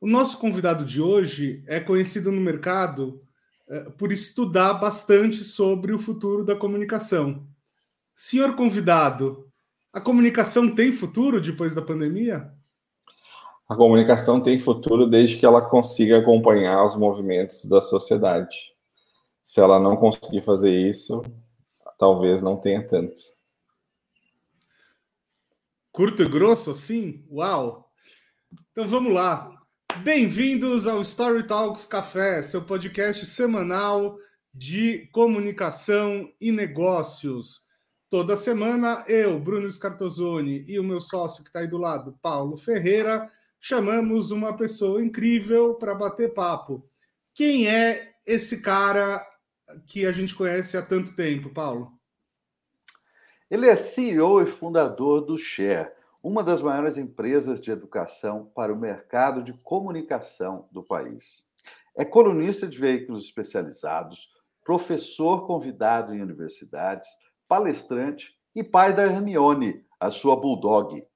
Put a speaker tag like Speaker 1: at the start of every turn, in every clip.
Speaker 1: O nosso convidado de hoje é conhecido no mercado uh, por estudar bastante sobre o futuro da comunicação. Senhor convidado, a comunicação tem futuro depois da pandemia?
Speaker 2: A comunicação tem futuro desde que ela consiga acompanhar os movimentos da sociedade. Se ela não conseguir fazer isso, talvez não tenha tanto.
Speaker 1: Curto e grosso assim? Uau! Então vamos lá. Bem-vindos ao Story Talks Café, seu podcast semanal de comunicação e negócios. Toda semana, eu, Bruno Scartozoni, e o meu sócio que está aí do lado, Paulo Ferreira, chamamos uma pessoa incrível para bater papo. Quem é esse cara que a gente conhece há tanto tempo, Paulo?
Speaker 3: Ele é CEO e fundador do Share, uma das maiores empresas de educação para o mercado de comunicação do país. É colunista de veículos especializados, professor convidado em universidades, palestrante e pai da Hermione, a sua bulldog.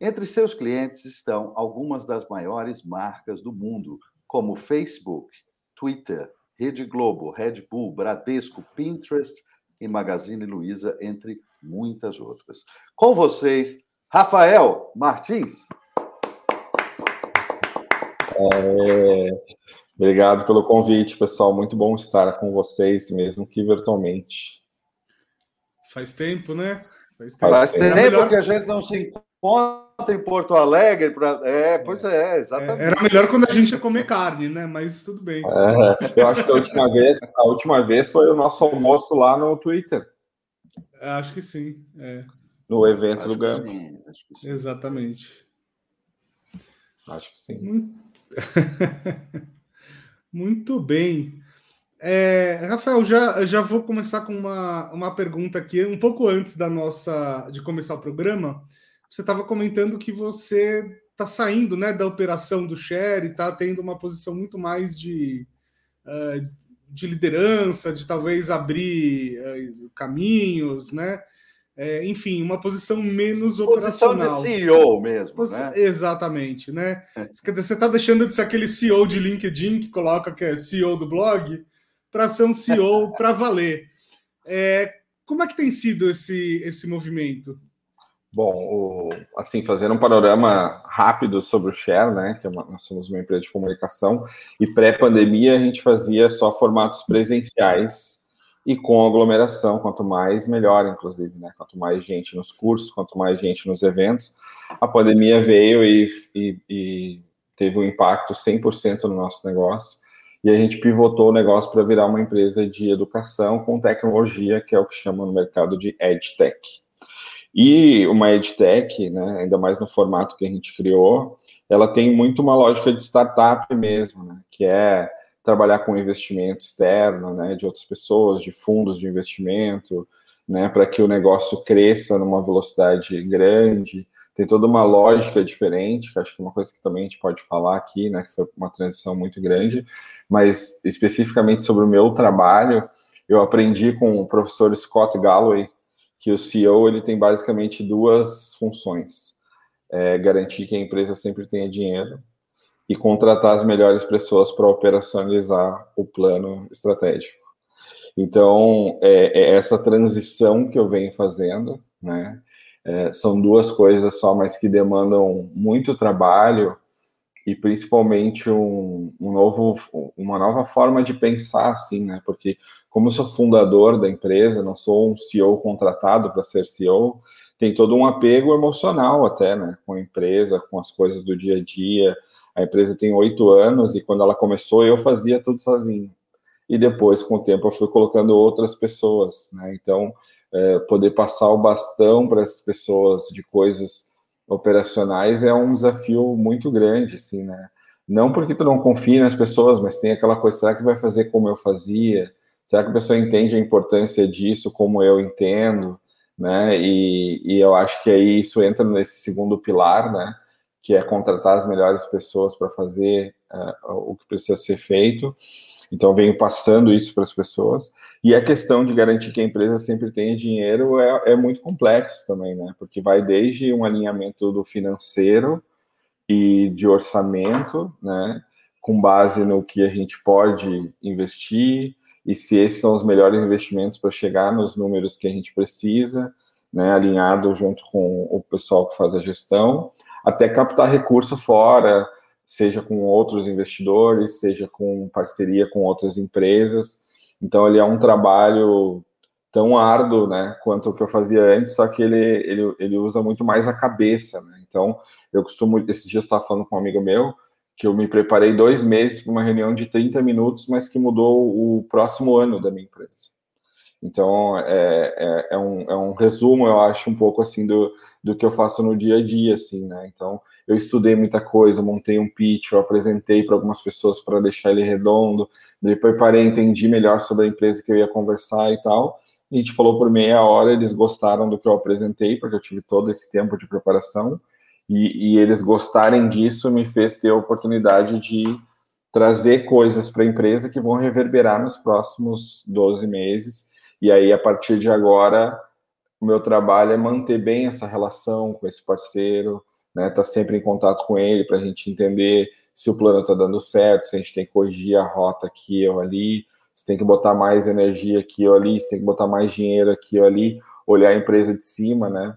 Speaker 3: Entre seus clientes estão algumas das maiores marcas do mundo, como Facebook, Twitter, Rede Globo, Red Bull, Bradesco, Pinterest e Magazine Luiza, entre muitas outras. Com vocês, Rafael Martins.
Speaker 2: É, obrigado pelo convite, pessoal. Muito bom estar com vocês, mesmo que virtualmente.
Speaker 1: Faz tempo, né?
Speaker 3: Faz tempo, Faz tempo melhor... que a gente não se encontra em Porto Alegre. Pra... É, pois é, exatamente.
Speaker 1: Era melhor quando a gente ia comer carne, né? Mas tudo bem.
Speaker 2: É, eu acho que a última vez, a última vez foi o nosso almoço lá no Twitter.
Speaker 1: Acho que sim. É.
Speaker 2: No evento acho do Gama.
Speaker 1: Exatamente.
Speaker 2: Acho que sim.
Speaker 1: Muito, Muito bem. É, Rafael, já, já vou começar com uma, uma pergunta aqui, um pouco antes da nossa de começar o programa. Você estava comentando que você está saindo né, da operação do Share e está tendo uma posição muito mais de, uh, de liderança, de talvez abrir uh, caminhos, né? É, enfim, uma posição menos posição operacional.
Speaker 3: Posição de CEO mesmo, né?
Speaker 1: Exatamente, né? Quer dizer, você está deixando de ser aquele CEO de LinkedIn que coloca que é CEO do blog para ser um CEO para valer. É, como é que tem sido esse, esse movimento?
Speaker 2: Bom, o, assim, fazendo um panorama rápido sobre o Share, né, que é uma, nós somos uma empresa de comunicação, e pré-pandemia a gente fazia só formatos presenciais, e com aglomeração, quanto mais, melhor, inclusive, né? Quanto mais gente nos cursos, quanto mais gente nos eventos. A pandemia veio e, e, e teve um impacto 100% no nosso negócio, e a gente pivotou o negócio para virar uma empresa de educação com tecnologia, que é o que chama no mercado de EdTech. E uma EdTech, né, ainda mais no formato que a gente criou, ela tem muito uma lógica de startup mesmo, né, que é trabalhar com investimento externo, né, de outras pessoas, de fundos de investimento, né, para que o negócio cresça numa velocidade grande. Tem toda uma lógica diferente, que acho que é uma coisa que também a gente pode falar aqui, né, que foi uma transição muito grande, mas especificamente sobre o meu trabalho, eu aprendi com o professor Scott Galloway que o CEO ele tem basicamente duas funções: é garantir que a empresa sempre tenha dinheiro e contratar as melhores pessoas para operacionalizar o plano estratégico. Então, é, é, essa transição que eu venho fazendo, né? É, são duas coisas só, mas que demandam muito trabalho e principalmente um, um, novo, uma nova forma de pensar, assim, né? Porque como eu sou fundador da empresa, não sou um CEO contratado para ser CEO, tem todo um apego emocional até, né? Com a empresa, com as coisas do dia a dia, a empresa tem oito anos e quando ela começou eu fazia tudo sozinho. E depois, com o tempo, eu fui colocando outras pessoas, né? Então, é, poder passar o bastão para essas pessoas de coisas operacionais é um desafio muito grande, assim, né? Não porque tu não confia nas pessoas, mas tem aquela coisa, será que vai fazer como eu fazia? Será que a pessoa entende a importância disso como eu entendo? Né? E, e eu acho que aí isso entra nesse segundo pilar, né? Que é contratar as melhores pessoas para fazer uh, o que precisa ser feito. Então, venho passando isso para as pessoas. E a questão de garantir que a empresa sempre tenha dinheiro é, é muito complexo também, né? Porque vai desde um alinhamento do financeiro e de orçamento, né? Com base no que a gente pode investir e se esses são os melhores investimentos para chegar nos números que a gente precisa, né? Alinhado junto com o pessoal que faz a gestão, até captar recurso fora, seja com outros investidores, seja com parceria com outras empresas. Então, ele é um trabalho tão árduo, né, quanto o que eu fazia antes, só que ele, ele, ele usa muito mais a cabeça, né? Então, eu costumo, esses dias estava falando com um amigo meu, que eu me preparei dois meses para uma reunião de 30 minutos, mas que mudou o próximo ano da minha empresa. Então, é, é, é, um, é um resumo, eu acho, um pouco assim do, do que eu faço no dia a dia, assim, né? Então, eu estudei muita coisa, montei um pitch, eu apresentei para algumas pessoas para deixar ele redondo, me preparei, entendi melhor sobre a empresa que eu ia conversar e tal. A gente falou por meia hora, eles gostaram do que eu apresentei, porque eu tive todo esse tempo de preparação, e, e eles gostarem disso me fez ter a oportunidade de trazer coisas para a empresa que vão reverberar nos próximos 12 meses, e aí, a partir de agora, o meu trabalho é manter bem essa relação com esse parceiro, né? Tá sempre em contato com ele para a gente entender se o plano está dando certo, se a gente tem que corrigir a rota aqui ou ali, se tem que botar mais energia aqui ou ali, se tem que botar mais dinheiro aqui ou ali, olhar a empresa de cima, né?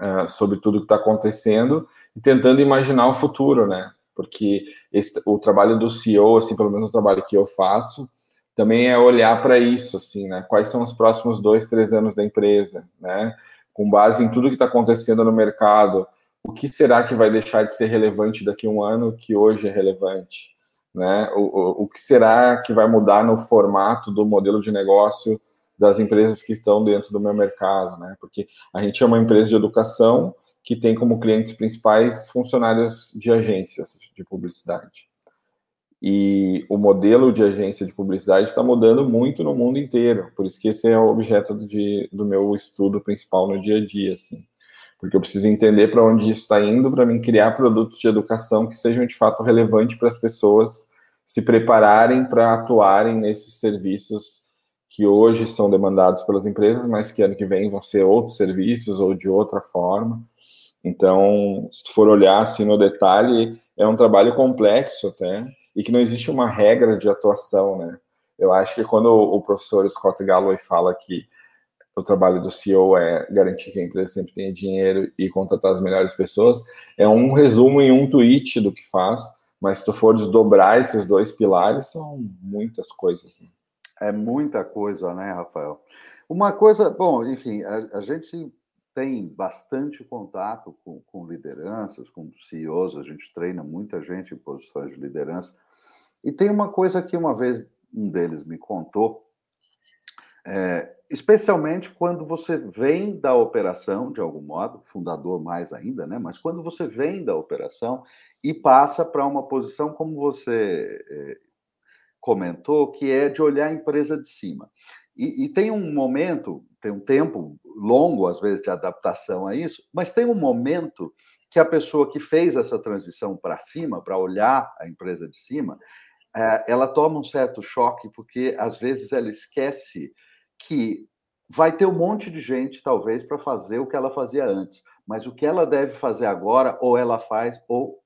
Speaker 2: Uh, sobre tudo que está acontecendo e tentando imaginar o futuro, né? Porque esse, o trabalho do CEO, assim, pelo menos o trabalho que eu faço, também é olhar para isso, assim, né? Quais são os próximos dois, três anos da empresa, né? Com base em tudo que está acontecendo no mercado, o que será que vai deixar de ser relevante daqui a um ano que hoje é relevante? Né? O, o, o que será que vai mudar no formato do modelo de negócio das empresas que estão dentro do meu mercado? Né? Porque a gente é uma empresa de educação que tem como clientes principais funcionários de agências de publicidade. E o modelo de agência de publicidade está mudando muito no mundo inteiro, por isso que esse é o objeto de, do meu estudo principal no dia a dia. Assim porque eu preciso entender para onde isso está indo para mim criar produtos de educação que sejam de fato relevantes para as pessoas se prepararem para atuarem nesses serviços que hoje são demandados pelas empresas, mas que ano que vem vão ser outros serviços ou de outra forma. Então, se tu for olhar assim no detalhe, é um trabalho complexo até, e que não existe uma regra de atuação, né? Eu acho que quando o professor Scott Galloway fala que o trabalho do CEO é garantir que a empresa sempre tenha dinheiro e contratar as melhores pessoas. É um resumo em um tweet do que faz, mas se tu for desdobrar esses dois pilares, são muitas coisas. Né?
Speaker 3: É muita coisa, né, Rafael? Uma coisa, bom, enfim, a, a gente tem bastante contato com, com, lideranças, com CEOs, a gente treina muita gente em posições de liderança. E tem uma coisa que uma vez um deles me contou, é, especialmente quando você vem da operação, de algum modo, fundador mais ainda, né? Mas quando você vem da operação e passa para uma posição, como você é, comentou, que é de olhar a empresa de cima. E, e, tem um momento, tem um tempo longo, às vezes, de adaptação a isso, mas tem um momento que a pessoa que fez essa transição para cima, para olhar a empresa de cima, é, ela toma um certo choque, porque às vezes ela esquece que vai ter um monte de gente, talvez, para fazer o que ela fazia antes. Mas o que ela deve fazer agora, ou ela faz, ou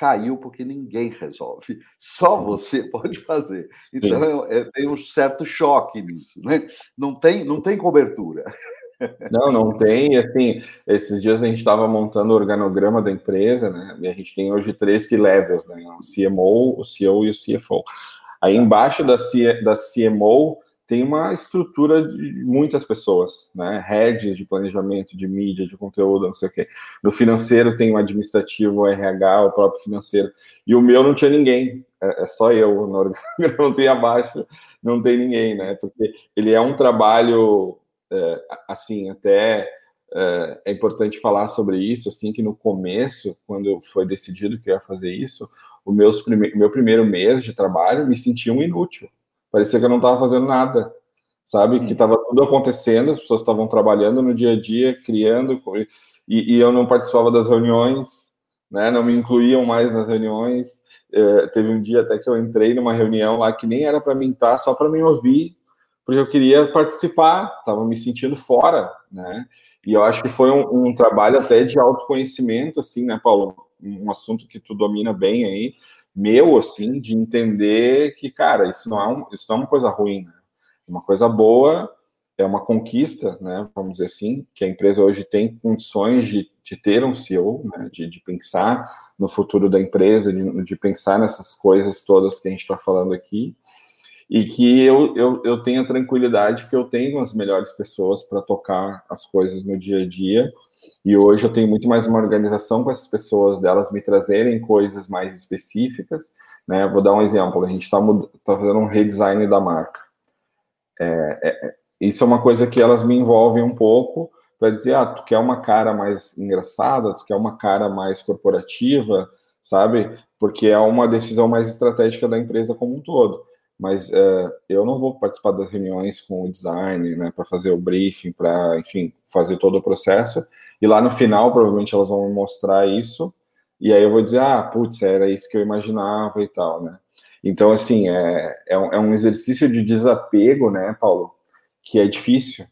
Speaker 3: caiu porque ninguém resolve. Só uhum. você pode fazer. Então é, tem um certo choque nisso, né? Não tem, não tem cobertura.
Speaker 2: Não, não tem. Assim, esses dias a gente estava montando o organograma da empresa, né? E a gente tem hoje três C-levels, né? O CMO, o CEO e o CFO. Aí embaixo da, C, da CMO tem uma estrutura de muitas pessoas, né? Head de planejamento, de mídia, de conteúdo, não sei o quê. No financeiro tem o administrativo, o RH, o próprio financeiro. E o meu não tinha ninguém, é, é só eu. No não tem abaixo, não tem ninguém, né? Porque ele é um trabalho, é, assim, até é, é, importante falar sobre isso, assim, que no começo, quando foi decidido que eu ia fazer isso, o meus prime meu primeiro mês de trabalho me sentia um inútil parecia que eu não estava fazendo nada, sabe? Hum. Que estava tudo acontecendo, as pessoas estavam trabalhando no dia a dia, criando, e, e, eu não participava das reuniões, né? Não me incluíam mais nas reuniões. É, teve um dia até que eu entrei numa reunião lá que nem era para mim estar, só para me ouvir, porque eu queria participar, estava me sentindo fora, né? E eu acho que foi um, um trabalho até de autoconhecimento, assim, né, Paulo? um assunto que tu domina bem aí, meu, assim, de entender que, cara, isso não é, um, isso não é uma coisa ruim, né? É uma coisa boa, é uma conquista, né? Vamos dizer assim, que a empresa hoje tem condições de, de ter um CEO, né? De, de pensar no futuro da empresa, de, de pensar nessas coisas todas que a gente está falando aqui e que eu, eu, eu tenho a tranquilidade que eu tenho as melhores pessoas para tocar as coisas no dia a dia. E hoje eu tenho muito mais uma organização com essas pessoas, delas me trazerem coisas mais específicas. Né? Vou dar um exemplo: a gente está tá fazendo um redesign da marca. É, é, isso é uma coisa que elas me envolvem um pouco para dizer: ah, tu quer uma cara mais engraçada, tu quer uma cara mais corporativa, sabe? Porque é uma decisão mais estratégica da empresa como um todo mas uh, eu não vou participar das reuniões com o design, né, para fazer o briefing, para, enfim, fazer todo o processo. E lá no final, provavelmente elas vão me mostrar isso, e aí eu vou dizer, ah, putz, era isso que eu imaginava e tal, né? Então, assim, é, é, um, é um exercício de desapego, né, Paulo, que é difícil.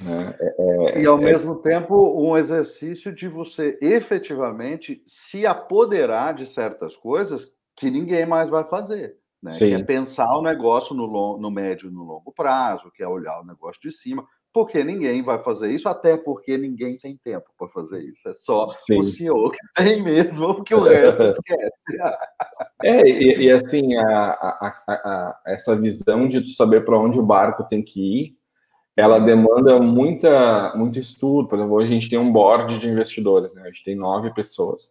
Speaker 2: Né? É,
Speaker 3: é, e, ao é mesmo tempo, um exercício de você efetivamente se apoderar de certas coisas que ninguém mais vai fazer. Né? Que é pensar o negócio no, long, no médio e no longo prazo, que é olhar o negócio de cima, porque ninguém vai fazer isso, até porque ninguém tem tempo para fazer isso. É só Sim. o senhor que tem mesmo, porque o resto esquece.
Speaker 2: É, e, e assim, a, a, a, essa visão de tu saber para onde o barco tem que ir, ela demanda muita, muito estudo. Por exemplo, hoje a gente tem um board de investidores, né? a gente tem nove pessoas.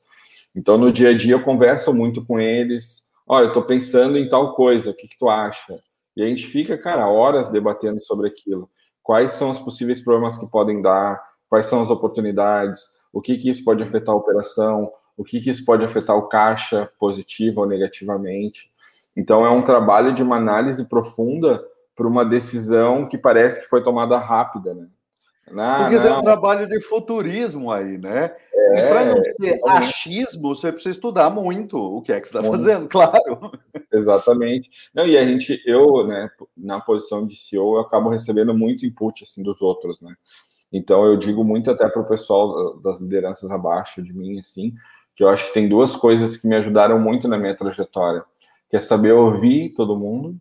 Speaker 2: Então, no dia a dia, eu converso muito com eles, olha, eu estou pensando em tal coisa, o que, que tu acha? E a gente fica, cara, horas debatendo sobre aquilo. Quais são os possíveis problemas que podem dar? Quais são as oportunidades? O que, que isso pode afetar a operação? O que, que isso pode afetar o caixa, positivo ou negativamente? Então, é um trabalho de uma análise profunda para uma decisão que parece que foi tomada rápida, né?
Speaker 3: Não, Porque não. tem um trabalho de futurismo aí, né? É, e para não ser achismo, você precisa estudar muito o que é que você está fazendo, claro.
Speaker 2: Exatamente. Não, e a gente, eu, né, na posição de CEO, eu acabo recebendo muito input assim dos outros, né? Então eu digo muito até para o pessoal das lideranças abaixo de mim, assim, que eu acho que tem duas coisas que me ajudaram muito na minha trajetória, que é saber ouvir todo mundo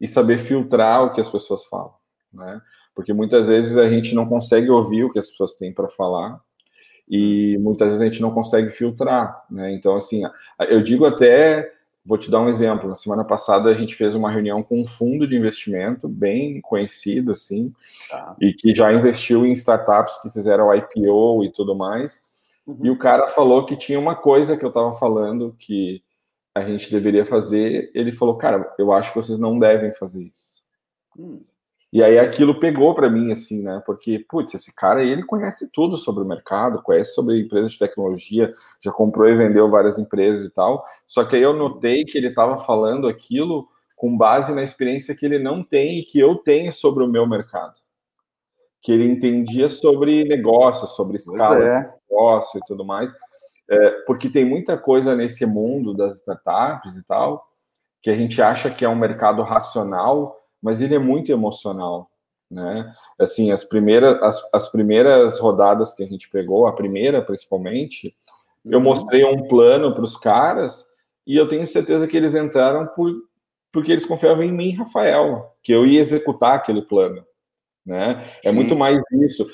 Speaker 2: e saber filtrar o que as pessoas falam, né? Porque muitas vezes a gente não consegue ouvir o que as pessoas têm para falar e muitas vezes a gente não consegue filtrar, né? Então, assim, eu digo até, vou te dar um exemplo. Na semana passada a gente fez uma reunião com um fundo de investimento bem conhecido, assim, tá. e que já investiu em startups que fizeram IPO e tudo mais. Uhum. E o cara falou que tinha uma coisa que eu estava falando que a gente deveria fazer. Ele falou, cara, eu acho que vocês não devem fazer isso. Hum. E aí aquilo pegou para mim, assim, né? Porque, putz, esse cara ele conhece tudo sobre o mercado, conhece sobre empresas de tecnologia, já comprou e vendeu várias empresas e tal. Só que aí eu notei que ele estava falando aquilo com base na experiência que ele não tem e que eu tenho sobre o meu mercado. Que ele entendia sobre negócios, sobre escala é. de negócio e tudo mais. É, porque tem muita coisa nesse mundo das startups e tal, que a gente acha que é um mercado racional, mas ele é muito emocional, né? Assim, as primeiras, as, as primeiras rodadas que a gente pegou, a primeira principalmente, uhum. eu mostrei um plano para os caras e eu tenho certeza que eles entraram por, porque eles confiavam em mim, Rafael, que eu ia executar aquele plano, né? É muito mais isso.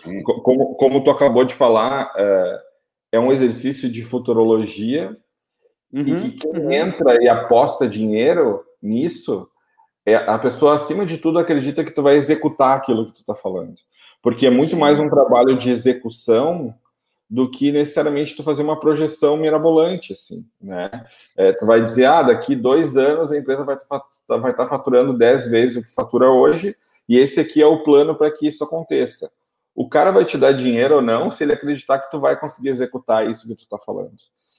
Speaker 2: Como, como tu acabou de falar, é, é um exercício de futurologia uhum. e que quem uhum. entra e aposta dinheiro nisso é, a pessoa, acima de tudo, acredita que tu vai executar aquilo que tu está falando. Porque é muito mais um trabalho de execução do que necessariamente tu fazer uma projeção mirabolante, assim, né? É, tu vai dizer, ah, daqui dois anos a empresa vai estar vai tá faturando dez vezes o que fatura hoje, e esse aqui é o plano para que isso aconteça. O cara vai te dar dinheiro ou não se ele acreditar que tu vai conseguir executar isso que tu está falando.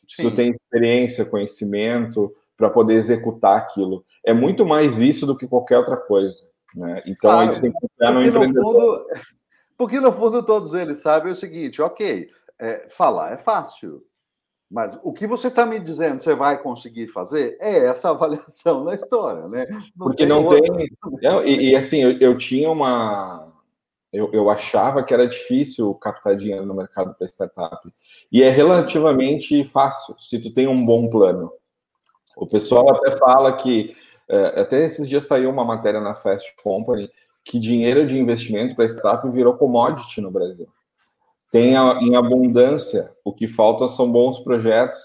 Speaker 2: Sim. Se tu tem experiência, conhecimento, para poder executar aquilo. É muito mais isso do que qualquer outra coisa. Né? Então ah, a gente tem que confiar no empreendedor. Fundo,
Speaker 3: porque no fundo todos eles sabem o seguinte: ok, é, falar é fácil. Mas o que você está me dizendo você vai conseguir fazer é essa avaliação na história, né?
Speaker 2: Não Porque tem não outra. tem. Não, e, e, assim, eu, eu tinha uma. Eu, eu achava que era difícil captar dinheiro no mercado para startup. E é relativamente fácil, se tu tem um bom plano. O pessoal até fala que, é, até esses dias saiu uma matéria na Fast Company, que dinheiro de investimento para startup virou commodity no Brasil. Tem em abundância, o que falta são bons projetos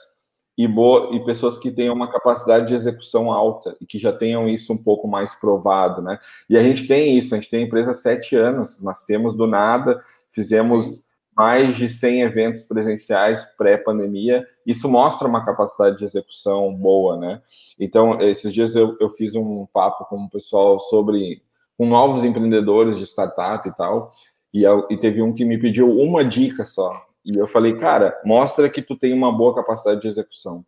Speaker 2: e, boa, e pessoas que tenham uma capacidade de execução alta e que já tenham isso um pouco mais provado, né? E a gente tem isso, a gente tem empresa há sete anos, nascemos do nada, fizemos mais de 100 eventos presenciais pré-pandemia, isso mostra uma capacidade de execução boa, né? Então, esses dias eu, eu fiz um papo com o pessoal sobre, com novos empreendedores de startup e tal, e, eu, e teve um que me pediu uma dica só, e eu falei, cara, mostra que tu tem uma boa capacidade de execução.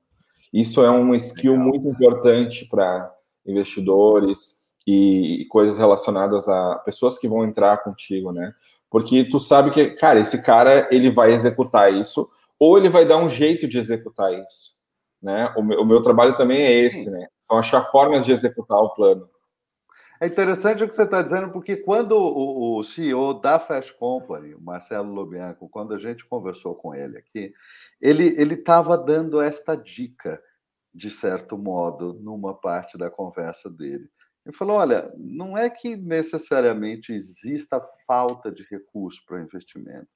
Speaker 2: Isso é um skill Legal. muito importante para investidores e, e coisas relacionadas a pessoas que vão entrar contigo, né? Porque tu sabe que, cara, esse cara ele vai executar isso ou ele vai dar um jeito de executar isso, né? O meu, o meu trabalho também é esse, né? São achar formas de executar o plano.
Speaker 3: É interessante o que você está dizendo, porque quando o, o, CEO da Fast Company, o Marcelo Lobianco, quando a gente conversou com ele aqui, ele estava dando esta dica, de certo modo, numa parte da conversa dele. Ele falou: olha, não é que necessariamente exista falta de recurso para investimento.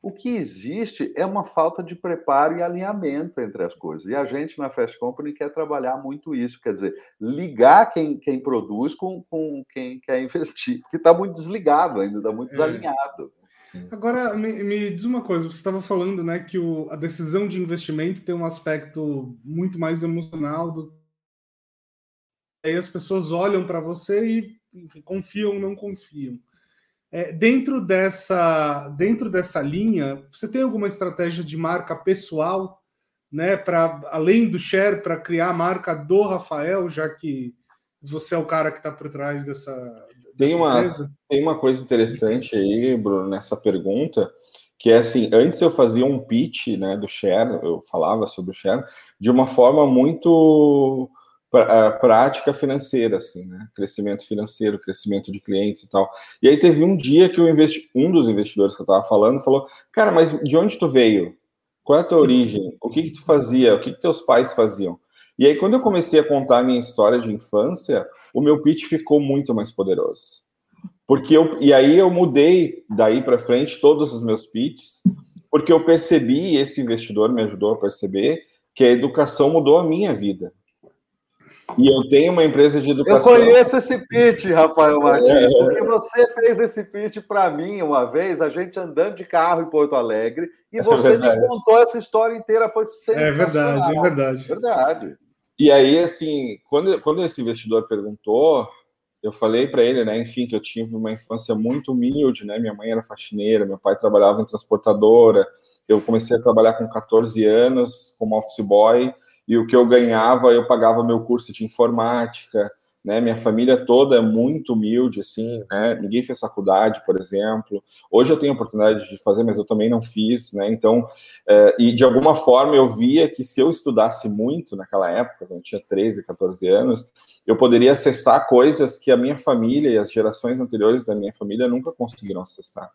Speaker 3: O que existe é uma falta de preparo e alinhamento entre as coisas. E a gente na Fast Company quer trabalhar muito isso, quer dizer, ligar quem, quem produz com, com quem quer investir, que está muito desligado ainda, está muito é. desalinhado.
Speaker 1: Agora, me, me, diz uma coisa, você estava falando né, que o, a decisão de investimento tem um aspecto muito mais emocional do aí as pessoas olham para você e enfim, confiam ou não confiam. É, dentro, dessa, dentro dessa linha, você tem alguma estratégia de marca pessoal, né, para além do share, para criar a marca do Rafael, já que você é o cara que está por trás dessa,
Speaker 2: tem uma, empresa? Tem uma coisa interessante aí, Bruno, nessa pergunta, que é assim, antes eu fazia um pitch né, do share, eu falava sobre o share, de uma forma muito prática financeira, assim, né? Crescimento financeiro, crescimento de clientes e tal. E aí teve um dia que investi... um dos investidores que eu estava falando falou, cara, mas de onde tu veio? Qual é a tua origem? O que que tu fazia? O que que teus pais faziam? E aí quando eu comecei a contar a minha história de infância, o meu pitch ficou muito mais poderoso. Porque eu e aí eu mudei daí para frente todos os meus pitches, porque eu percebi, esse investidor me ajudou a perceber que a educação mudou a minha vida e eu tenho uma empresa de educação.
Speaker 3: Eu conheço esse pitch, Rafael Martins, é. porque você fez esse pitch para mim uma vez, a gente andando de carro em Porto Alegre, e é você é me contou essa história inteira, foi sensacional.
Speaker 1: É verdade, é verdade.
Speaker 3: Verdade.
Speaker 2: E aí, assim, quando, quando esse investidor perguntou, eu falei para ele, né, enfim, que eu tive uma infância muito humilde, né, minha mãe era faxineira, meu pai trabalhava em transportadora, eu comecei a trabalhar com 14 anos como office boy, e o que eu ganhava, eu pagava meu curso de informática, né? Minha família toda é muito humilde, assim, né? Ninguém fez faculdade, por exemplo. Hoje eu tenho oportunidade de fazer, mas eu também não fiz, né? Então, é, e de alguma forma eu via que se eu estudasse muito naquela época, quando eu tinha 13, 14 anos, eu poderia acessar coisas que a minha família e as gerações anteriores da minha família nunca conseguiram acessar.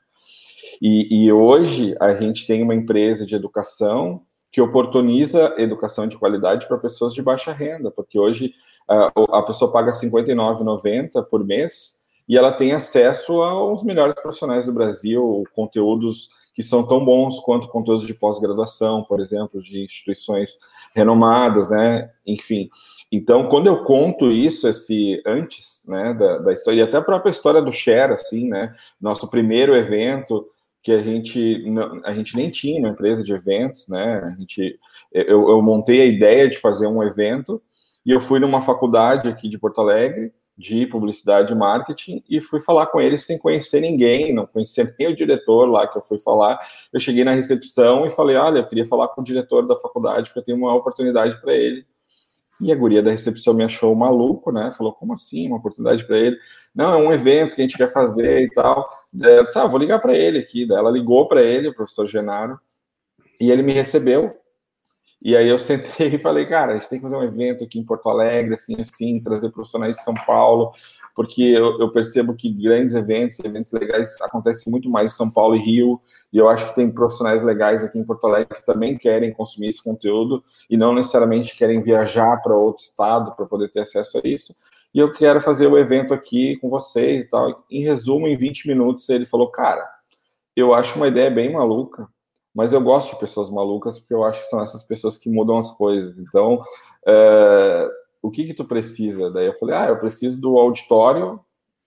Speaker 2: E, e hoje a gente tem uma empresa de educação que oportuniza educação de qualidade para pessoas de baixa renda, porque hoje a pessoa paga R$ 59,90 por mês e ela tem acesso aos melhores profissionais do Brasil, conteúdos que são tão bons quanto conteúdos de pós-graduação, por exemplo, de instituições renomadas, né? Enfim. Então, quando eu conto isso, esse antes, né, da, da história, e até a própria história do Share, assim, né? Nosso primeiro evento, que a gente, a gente nem tinha uma empresa de eventos, né? A gente, eu, eu montei a ideia de fazer um evento e eu fui numa faculdade aqui de Porto Alegre de publicidade e marketing e fui falar com eles sem conhecer ninguém, não conhecia nem o diretor lá que eu fui falar. Eu cheguei na recepção e falei: Olha, eu queria falar com o diretor da faculdade porque eu tenho uma oportunidade para ele. E a guria da recepção me achou maluco, né? Falou: Como assim? Uma oportunidade para ele? Não, é um evento que a gente quer fazer e tal. Eu disse, ah, vou ligar para ele aqui. Daí ela ligou para ele, o professor Genaro, e ele me recebeu. E aí eu sentei e falei, cara, a gente tem que fazer um evento aqui em Porto Alegre, assim, assim, trazer profissionais de São Paulo, porque eu, eu, percebo que grandes eventos, eventos legais acontecem muito mais em São Paulo e Rio, e eu acho que tem profissionais legais aqui em Porto Alegre que também querem consumir esse conteúdo e não necessariamente querem viajar para outro estado para poder ter acesso a isso. E eu quero fazer o evento aqui com vocês e tal. Em resumo, em 20 minutos, ele falou: Cara, eu acho uma ideia bem maluca, mas eu gosto de pessoas malucas porque eu acho que são essas pessoas que mudam as coisas. Então, é, o que que tu precisa? Daí eu falei, ah, eu preciso do auditório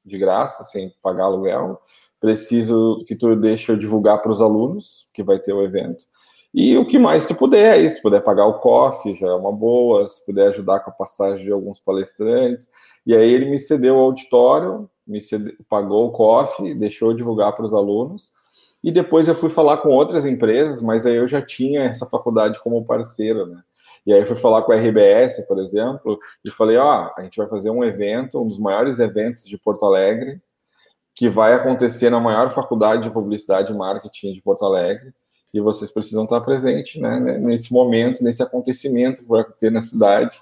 Speaker 2: de graça, sem pagar aluguel. Preciso que tu deixe eu divulgar para os alunos que vai ter o evento. E o que mais tu puder, se puder pagar o coffee, já é uma boa, se puder ajudar com a passagem de alguns palestrantes. E aí ele me cedeu o auditório, me cedeu, pagou o coffee, deixou divulgar para os alunos. E depois eu fui falar com outras empresas, mas aí eu já tinha essa faculdade como parceiro, né? E aí fui falar com a RBS, por exemplo, e falei, ó, oh, a gente vai fazer um evento, um dos maiores eventos de Porto Alegre, que vai acontecer na maior faculdade de publicidade e marketing de Porto Alegre, e vocês precisam estar presentes, né, nesse momento, nesse acontecimento que vai ter na cidade.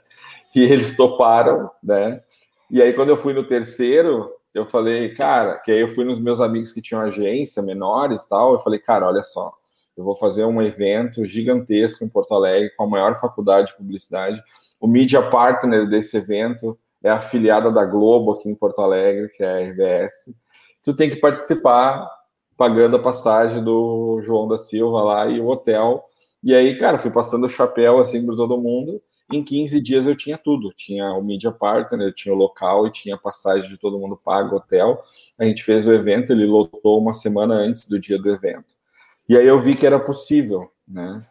Speaker 2: E eles toparam, né? E aí quando eu fui no terceiro, eu falei, cara, que aí eu fui nos meus amigos que tinham agência, menores e tal, eu falei, cara, olha só, eu vou fazer um evento gigantesco em Porto Alegre com a maior faculdade de publicidade. O media partner desse evento é afiliada da Globo aqui em Porto Alegre, que é a RBS. Tu tem que participar pagando a passagem do João da Silva lá e o hotel. E aí, cara, fui passando o chapéu assim para todo mundo. Em 15 dias eu tinha tudo. Tinha o media partner, eu tinha o local e tinha passagem de todo mundo pago, hotel. A gente fez o evento, ele lotou uma semana antes do dia do evento. E aí eu vi que era possível, né?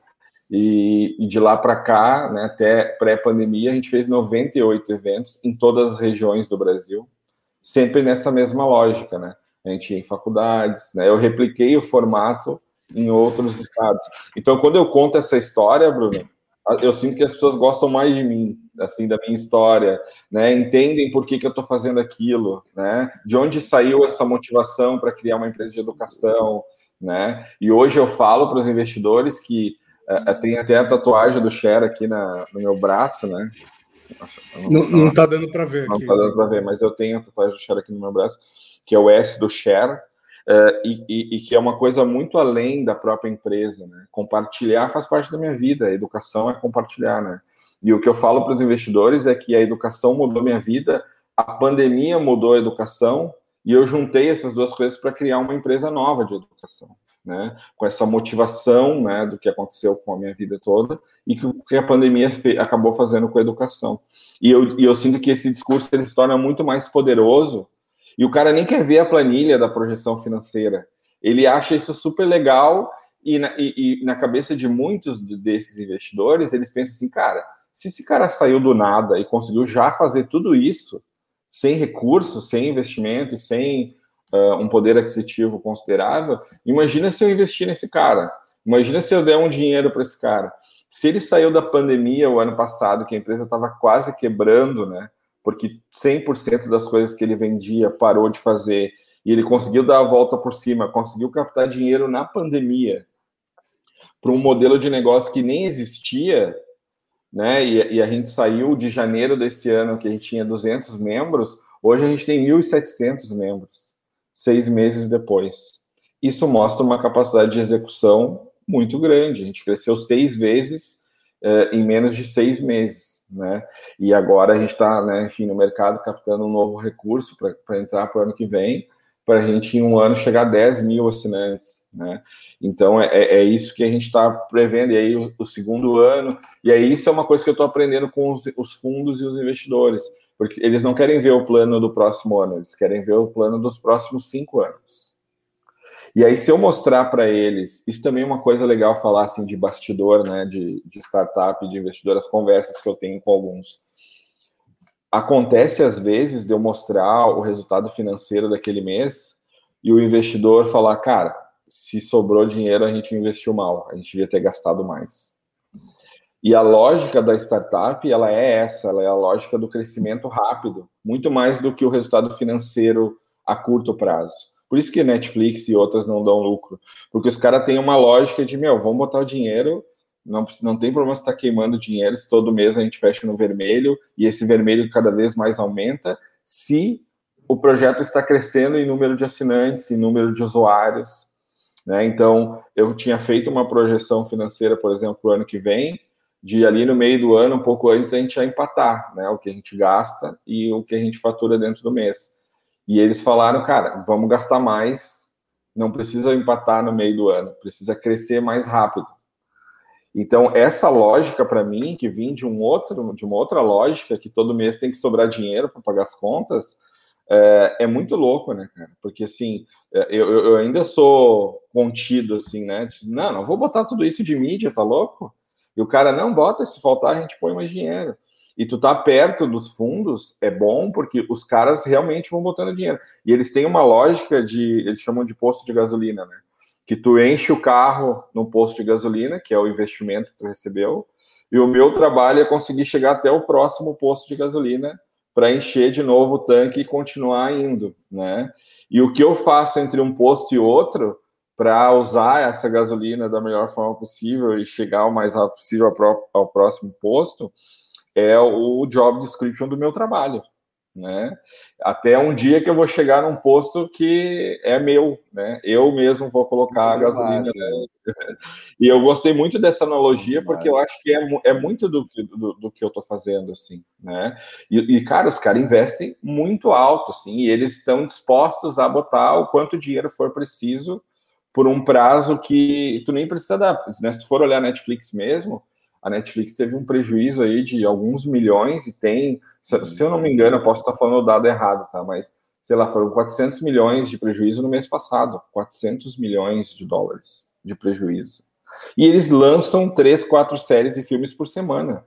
Speaker 2: E, e de lá para cá, né, até pré-pandemia, a gente fez 98 eventos em todas as regiões do Brasil, sempre nessa mesma lógica, né? A gente ia em faculdades, né? Eu repliquei o formato em outros estados. Então, quando eu conto essa história, Bruno, eu sinto que as pessoas gostam mais de mim, assim, da minha história, né? Entendem por que, que eu estou fazendo aquilo, né? De onde saiu essa motivação para criar uma empresa de educação, né? E hoje eu falo para os investidores que uh, tem até a tatuagem do Share aqui na, no meu braço, né?
Speaker 1: Nossa, não, não, tá dando para ver.
Speaker 2: Não aqui. tá dando para ver, mas eu tenho a tatuagem do Share aqui no meu braço, que é o S do Share, uh, e, e, e, que é uma coisa muito além da própria empresa, né? Compartilhar faz parte da minha vida, a educação é compartilhar, né? E o que eu falo para os investidores é que a educação mudou minha vida, a pandemia mudou a educação, e eu juntei essas duas coisas para criar uma empresa nova de educação, né? Com essa motivação, né, do que aconteceu com a minha vida toda e que, que a pandemia acabou fazendo com a educação. E eu, e eu sinto que esse discurso ele se torna muito mais poderoso e o cara nem quer ver a planilha da projeção financeira. Ele acha isso super legal e na, e, e na cabeça de muitos desses investidores, eles pensam assim, cara, se esse cara saiu do nada e conseguiu já fazer tudo isso, sem recursos, sem investimento sem uh, um poder aquisitivo considerável, imagina se eu investir nesse cara. Imagina se eu der um dinheiro para esse cara. Se ele saiu da pandemia o ano passado, que a empresa estava quase quebrando, né? Porque 100% das coisas que ele vendia parou de fazer e ele conseguiu dar a volta por cima, conseguiu captar dinheiro na pandemia para um modelo de negócio que nem existia, né? E, e, a gente saiu de janeiro desse ano que a gente tinha 200 membros, hoje a gente tem 1.700 membros, seis meses depois. Isso mostra uma capacidade de execução muito grande. A gente cresceu seis vezes eh, em menos de seis meses, né? E agora a gente está, né, enfim, no mercado captando um novo recurso para entrar para o ano que vem para a gente em um ano chegar a 10 mil assinantes, né? Então é, é, é isso que a gente está prevendo, e aí o, o, segundo ano, e aí isso é uma coisa que eu estou aprendendo com os, os, fundos e os investidores, porque eles não querem ver o plano do próximo ano, eles querem ver o plano dos próximos cinco anos. E aí, se eu mostrar para eles, isso também é uma coisa legal falar assim de bastidor, né? De, de startup, de investidor, as conversas que eu tenho com alguns acontece às vezes de eu mostrar o resultado financeiro daquele mês e o investidor falar, cara, se sobrou dinheiro a gente investiu mal, a gente devia ter gastado mais. E a lógica da startup, ela é essa, ela é a lógica do crescimento rápido, muito mais do que o resultado financeiro a curto prazo. Por isso que Netflix e outras não dão lucro, porque os caras têm uma lógica de, meu, vamos botar o dinheiro não, não tem problema estar tá queimando dinheiro se todo mês a gente fecha no vermelho e esse vermelho cada vez mais aumenta, se o projeto está crescendo em número de assinantes, em número de usuários. Né? Então, eu tinha feito uma projeção financeira, por exemplo, para o ano que vem, de ali no meio do ano, um pouco antes, a gente já empatar né? o que a gente gasta e o que a gente fatura dentro do mês. E eles falaram, cara, vamos gastar mais, não precisa empatar no meio do ano, precisa crescer mais rápido. Então, essa lógica para mim, que vem de um outro, de uma outra lógica, que todo mês tem que sobrar dinheiro para pagar as contas, é, é, muito louco, né, cara? Porque assim, é, eu, eu, ainda sou contido, assim, né? Não, não vou botar tudo isso de mídia, tá louco? E o cara, não, bota, se faltar, a gente põe mais dinheiro. E tu tá perto dos fundos, é bom, porque os caras realmente vão botando dinheiro. E eles têm uma lógica de, eles chamam de posto de gasolina, né? Que tu enche o carro no posto de gasolina, que é o investimento que tu recebeu, e o meu trabalho é conseguir chegar até o próximo posto de gasolina para encher de novo o tanque e continuar indo, né? E o que eu faço entre um posto e outro para usar essa gasolina da melhor forma possível e chegar o mais rápido possível ao próximo posto é o job description do meu trabalho, né? Até um dia que eu vou chegar num posto que é meu, né? Eu mesmo vou colocar a gasolina. Né? E eu gostei muito dessa analogia porque eu acho que é, é muito do, do, do que eu estou fazendo, assim, né? E, e, cara, os caras investem muito alto, assim, e eles estão dispostos a botar o quanto dinheiro for preciso por um prazo que tu nem precisa dar. Né? Se tu for olhar Netflix mesmo, a Netflix teve um prejuízo aí de alguns milhões e tem, se, se eu não me engano, eu posso estar falando o dado errado, tá? Mas, sei lá, foram 400 milhões de prejuízo no mês passado. 400 milhões de dólares de prejuízo. E eles lançam três, quatro séries e filmes por semana.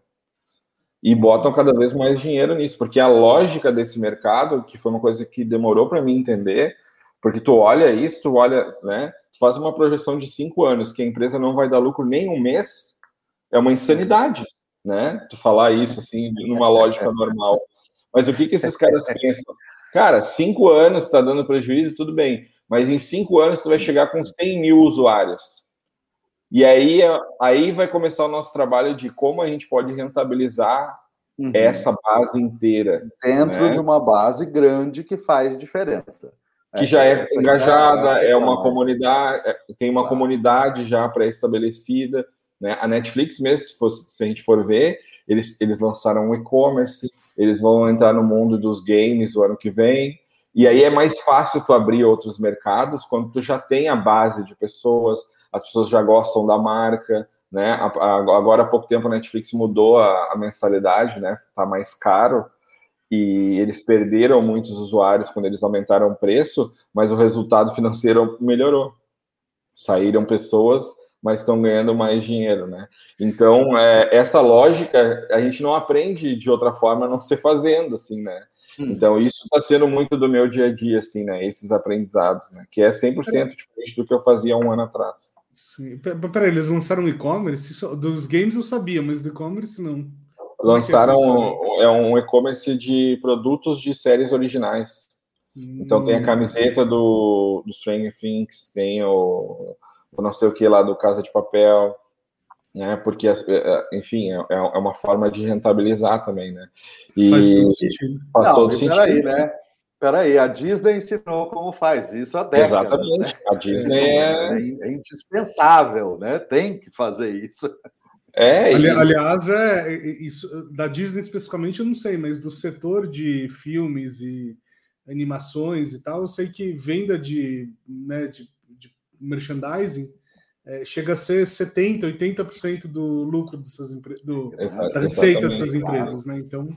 Speaker 2: E botam cada vez mais dinheiro nisso, porque a lógica desse mercado, que foi uma coisa que demorou para mim entender, porque tu olha isso, tu olha, né? Tu faz uma projeção de cinco anos que a empresa não vai dar lucro nem um mês, é uma insanidade, né? Tu falar isso assim, numa lógica normal. Mas o que, que esses caras pensam? Cara, cinco anos está dando prejuízo, tudo bem. Mas em cinco anos você vai chegar com 100 mil usuários. E aí, aí vai começar o nosso trabalho de como a gente pode rentabilizar uhum. essa base inteira.
Speaker 3: Dentro né? de uma base grande que faz diferença.
Speaker 2: Que já é, é engajada, é, é uma comunidade, é, tem uma comunidade já pré-estabelecida. Né? A Netflix mesmo, se, fosse, se a gente for ver, eles, eles lançaram um e-commerce, eles vão entrar no mundo dos games o ano que vem, e aí é mais fácil tu abrir outros mercados quando tu já tem a base de pessoas, as pessoas já gostam da marca, né? Agora há pouco tempo a Netflix mudou a, a mensalidade, né? Tá mais caro e eles perderam muitos usuários quando eles aumentaram o preço, mas o resultado financeiro melhorou. Saíram pessoas mas estão ganhando mais dinheiro, né? Então, é, essa lógica a gente não aprende de outra forma a não ser fazendo, assim, né? Hum. Então, isso está sendo muito do meu dia a dia, assim, né? Esses aprendizados, né? Que é 100% diferente do que eu fazia um ano atrás.
Speaker 1: Sim. Peraí, eles lançaram e-commerce? Dos games eu sabia, mas do e-commerce não.
Speaker 2: É é lançaram é, um e-commerce de produtos de séries originais. Hum. Então tem a hum. camiseta do, do Stranger Things, tem o não sei o que lá do Casa de Papel, né? Porque, é, é, enfim, é, é uma forma de rentabilizar também, né?
Speaker 3: E faz todo sentido. Faz não, todo sentido. Peraí, né? Peraí, a Disney ensinou como faz isso há décadas.
Speaker 2: Exatamente. Né? A Disney é...
Speaker 3: é... indispensável, né? Tem que fazer isso.
Speaker 1: É, Ali, aliás, é, isso, da Disney especificamente eu não sei, mas do setor de filmes e animações e tal, eu sei que venda de, né, de merchandising é, chega a ser 70%, 80% do lucro dessas empresas, da receita dessas empresas, né? Então.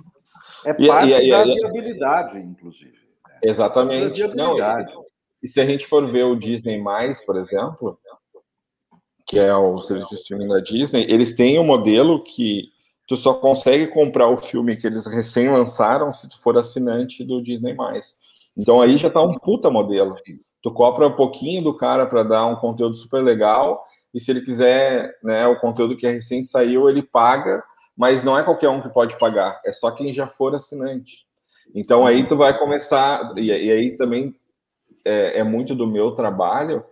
Speaker 3: É parte e, e, da e, viabilidade, inclusive.
Speaker 2: Né? Exatamente. Não, e se a gente for ver o Disney, por exemplo, que é o serviço de streaming da Disney, eles têm um modelo que tu só consegue comprar o filme que eles recém lançaram se tu for assinante do Disney. Então aí já tá um puta modelo tu cobra um pouquinho do cara para dar um conteúdo super legal, e se ele quiser, né, o conteúdo que é recém saiu, ele paga, mas não é qualquer um que pode pagar, é só quem já for assinante. Então aí tu vai começar, e, e aí também é, é, muito do meu trabalho,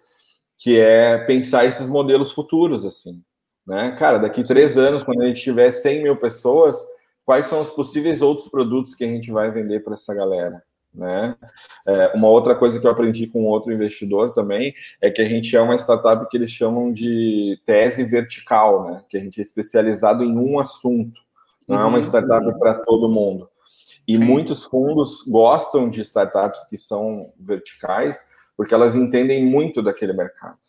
Speaker 2: que é pensar esses modelos futuros, assim, né? Cara, daqui três anos, quando a gente tiver 100 mil pessoas, quais são os possíveis outros produtos que a gente vai vender para essa galera? Né? É, uma outra coisa que eu aprendi com outro investidor também é que a gente é uma startup que eles chamam de tese vertical, né? que a gente é especializado em um assunto, não uhum. é uma uhum. startup para todo mundo. E Sim. muitos fundos gostam de startups que são verticais, porque elas entendem muito daquele mercado.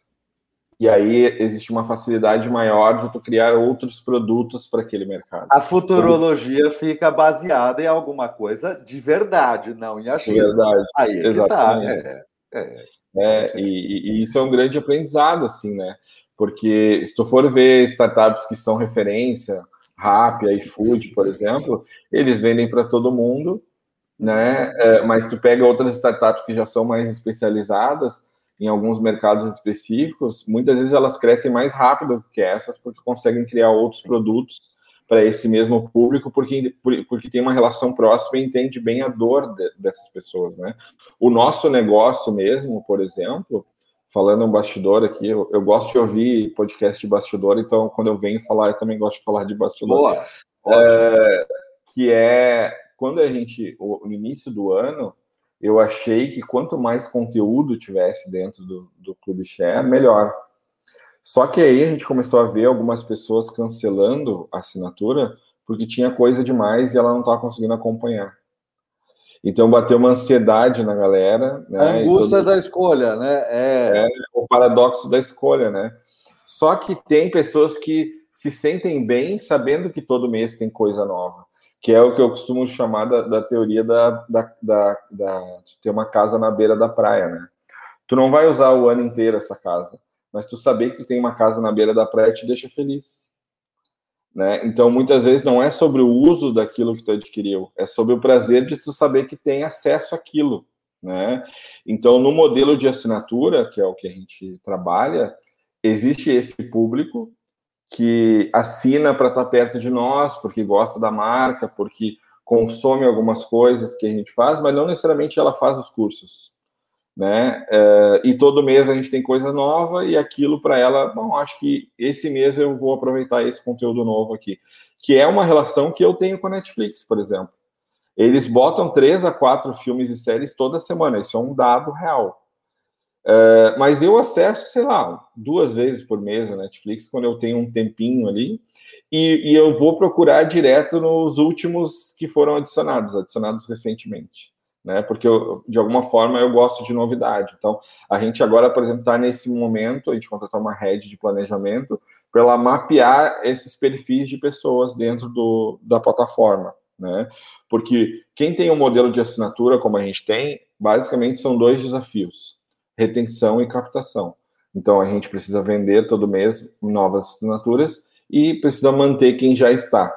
Speaker 2: E aí existe uma facilidade maior de tu criar outros produtos para aquele mercado.
Speaker 3: A futurologia então, fica baseada em alguma coisa de verdade, não em achismo.
Speaker 2: De verdade.
Speaker 3: Aí é tá, Exatamente. Tá. É,
Speaker 2: é, é e, e, isso é um grande aprendizado, assim, né? Porque se tu for ver startups que são referência, Rappi, iFood, por exemplo, eles vendem para todo mundo, né? É, mas tu pega outras startups que já são mais especializadas em alguns mercados específicos, muitas vezes elas crescem mais rápido que essas, porque conseguem criar outros produtos para esse mesmo público, porque, porque tem uma relação próxima e entende bem a dor de, dessas pessoas, né? O nosso negócio mesmo, por exemplo, falando um bastidor aqui, eu, eu, gosto de ouvir podcast de bastidor, então quando eu venho falar, eu também gosto de falar de bastidor. Boa, é, que é quando a gente, no início do ano, eu achei que quanto mais conteúdo tivesse dentro do, do Clube Share, melhor. Só que aí a gente começou a ver algumas pessoas cancelando a assinatura porque tinha coisa demais e ela não estava conseguindo acompanhar. Então bateu uma ansiedade na galera.
Speaker 3: Né? A angústia todo... da escolha, né?
Speaker 2: É... é o paradoxo da escolha, né? Só que tem pessoas que se sentem bem sabendo que todo mês tem coisa nova, que é o que eu costumo chamar da, da teoria da, da, da, de ter uma casa na beira da praia, né? Tu não vai usar o ano inteiro essa casa, mas tu saber que tu tem uma casa na beira da praia te deixa feliz. Né? Então, muitas vezes não é sobre o uso daquilo que tu adquiriu, é sobre o prazer de tu saber que tem acesso àquilo. Né? Então, no modelo de assinatura, que é o que a gente trabalha, existe esse público que assina para estar tá perto de nós, porque gosta da marca, porque consome algumas coisas que a gente faz, mas não necessariamente ela faz os cursos né? É, e todo mês a gente tem coisa nova e aquilo para ela, bom, acho que esse mês eu vou aproveitar esse conteúdo novo aqui, que é uma relação que eu tenho com a Netflix, por exemplo. Eles botam três a quatro filmes e séries toda semana, isso é um dado real. É, mas eu acesso, sei lá, duas vezes por mês a Netflix, quando eu tenho um tempinho ali, e, e eu vou procurar direto nos últimos que foram adicionados, adicionados recentemente né? Porque eu, de alguma forma eu gosto de novidade. Então, a gente agora, por exemplo, está nesse momento, a gente contratou uma rede de planejamento para ela mapear esses perfis de pessoas dentro do, da plataforma, né? Porque quem tem um modelo de assinatura como a gente tem, basicamente são dois desafios: retenção e captação. Então, a gente precisa vender todo mês novas assinaturas e precisa manter quem já está.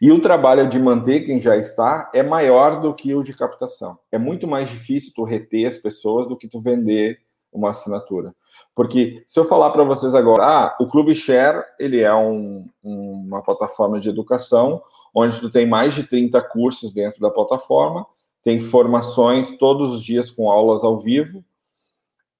Speaker 2: E o trabalho de manter quem já está é maior do que o de captação. É muito mais difícil tu reter as pessoas do que tu vender uma assinatura. Porque se eu falar para vocês agora, ah, o Clube Share, ele é um, uma plataforma de educação onde tu tem mais de 30 cursos dentro da plataforma, tem formações todos os dias com aulas ao vivo.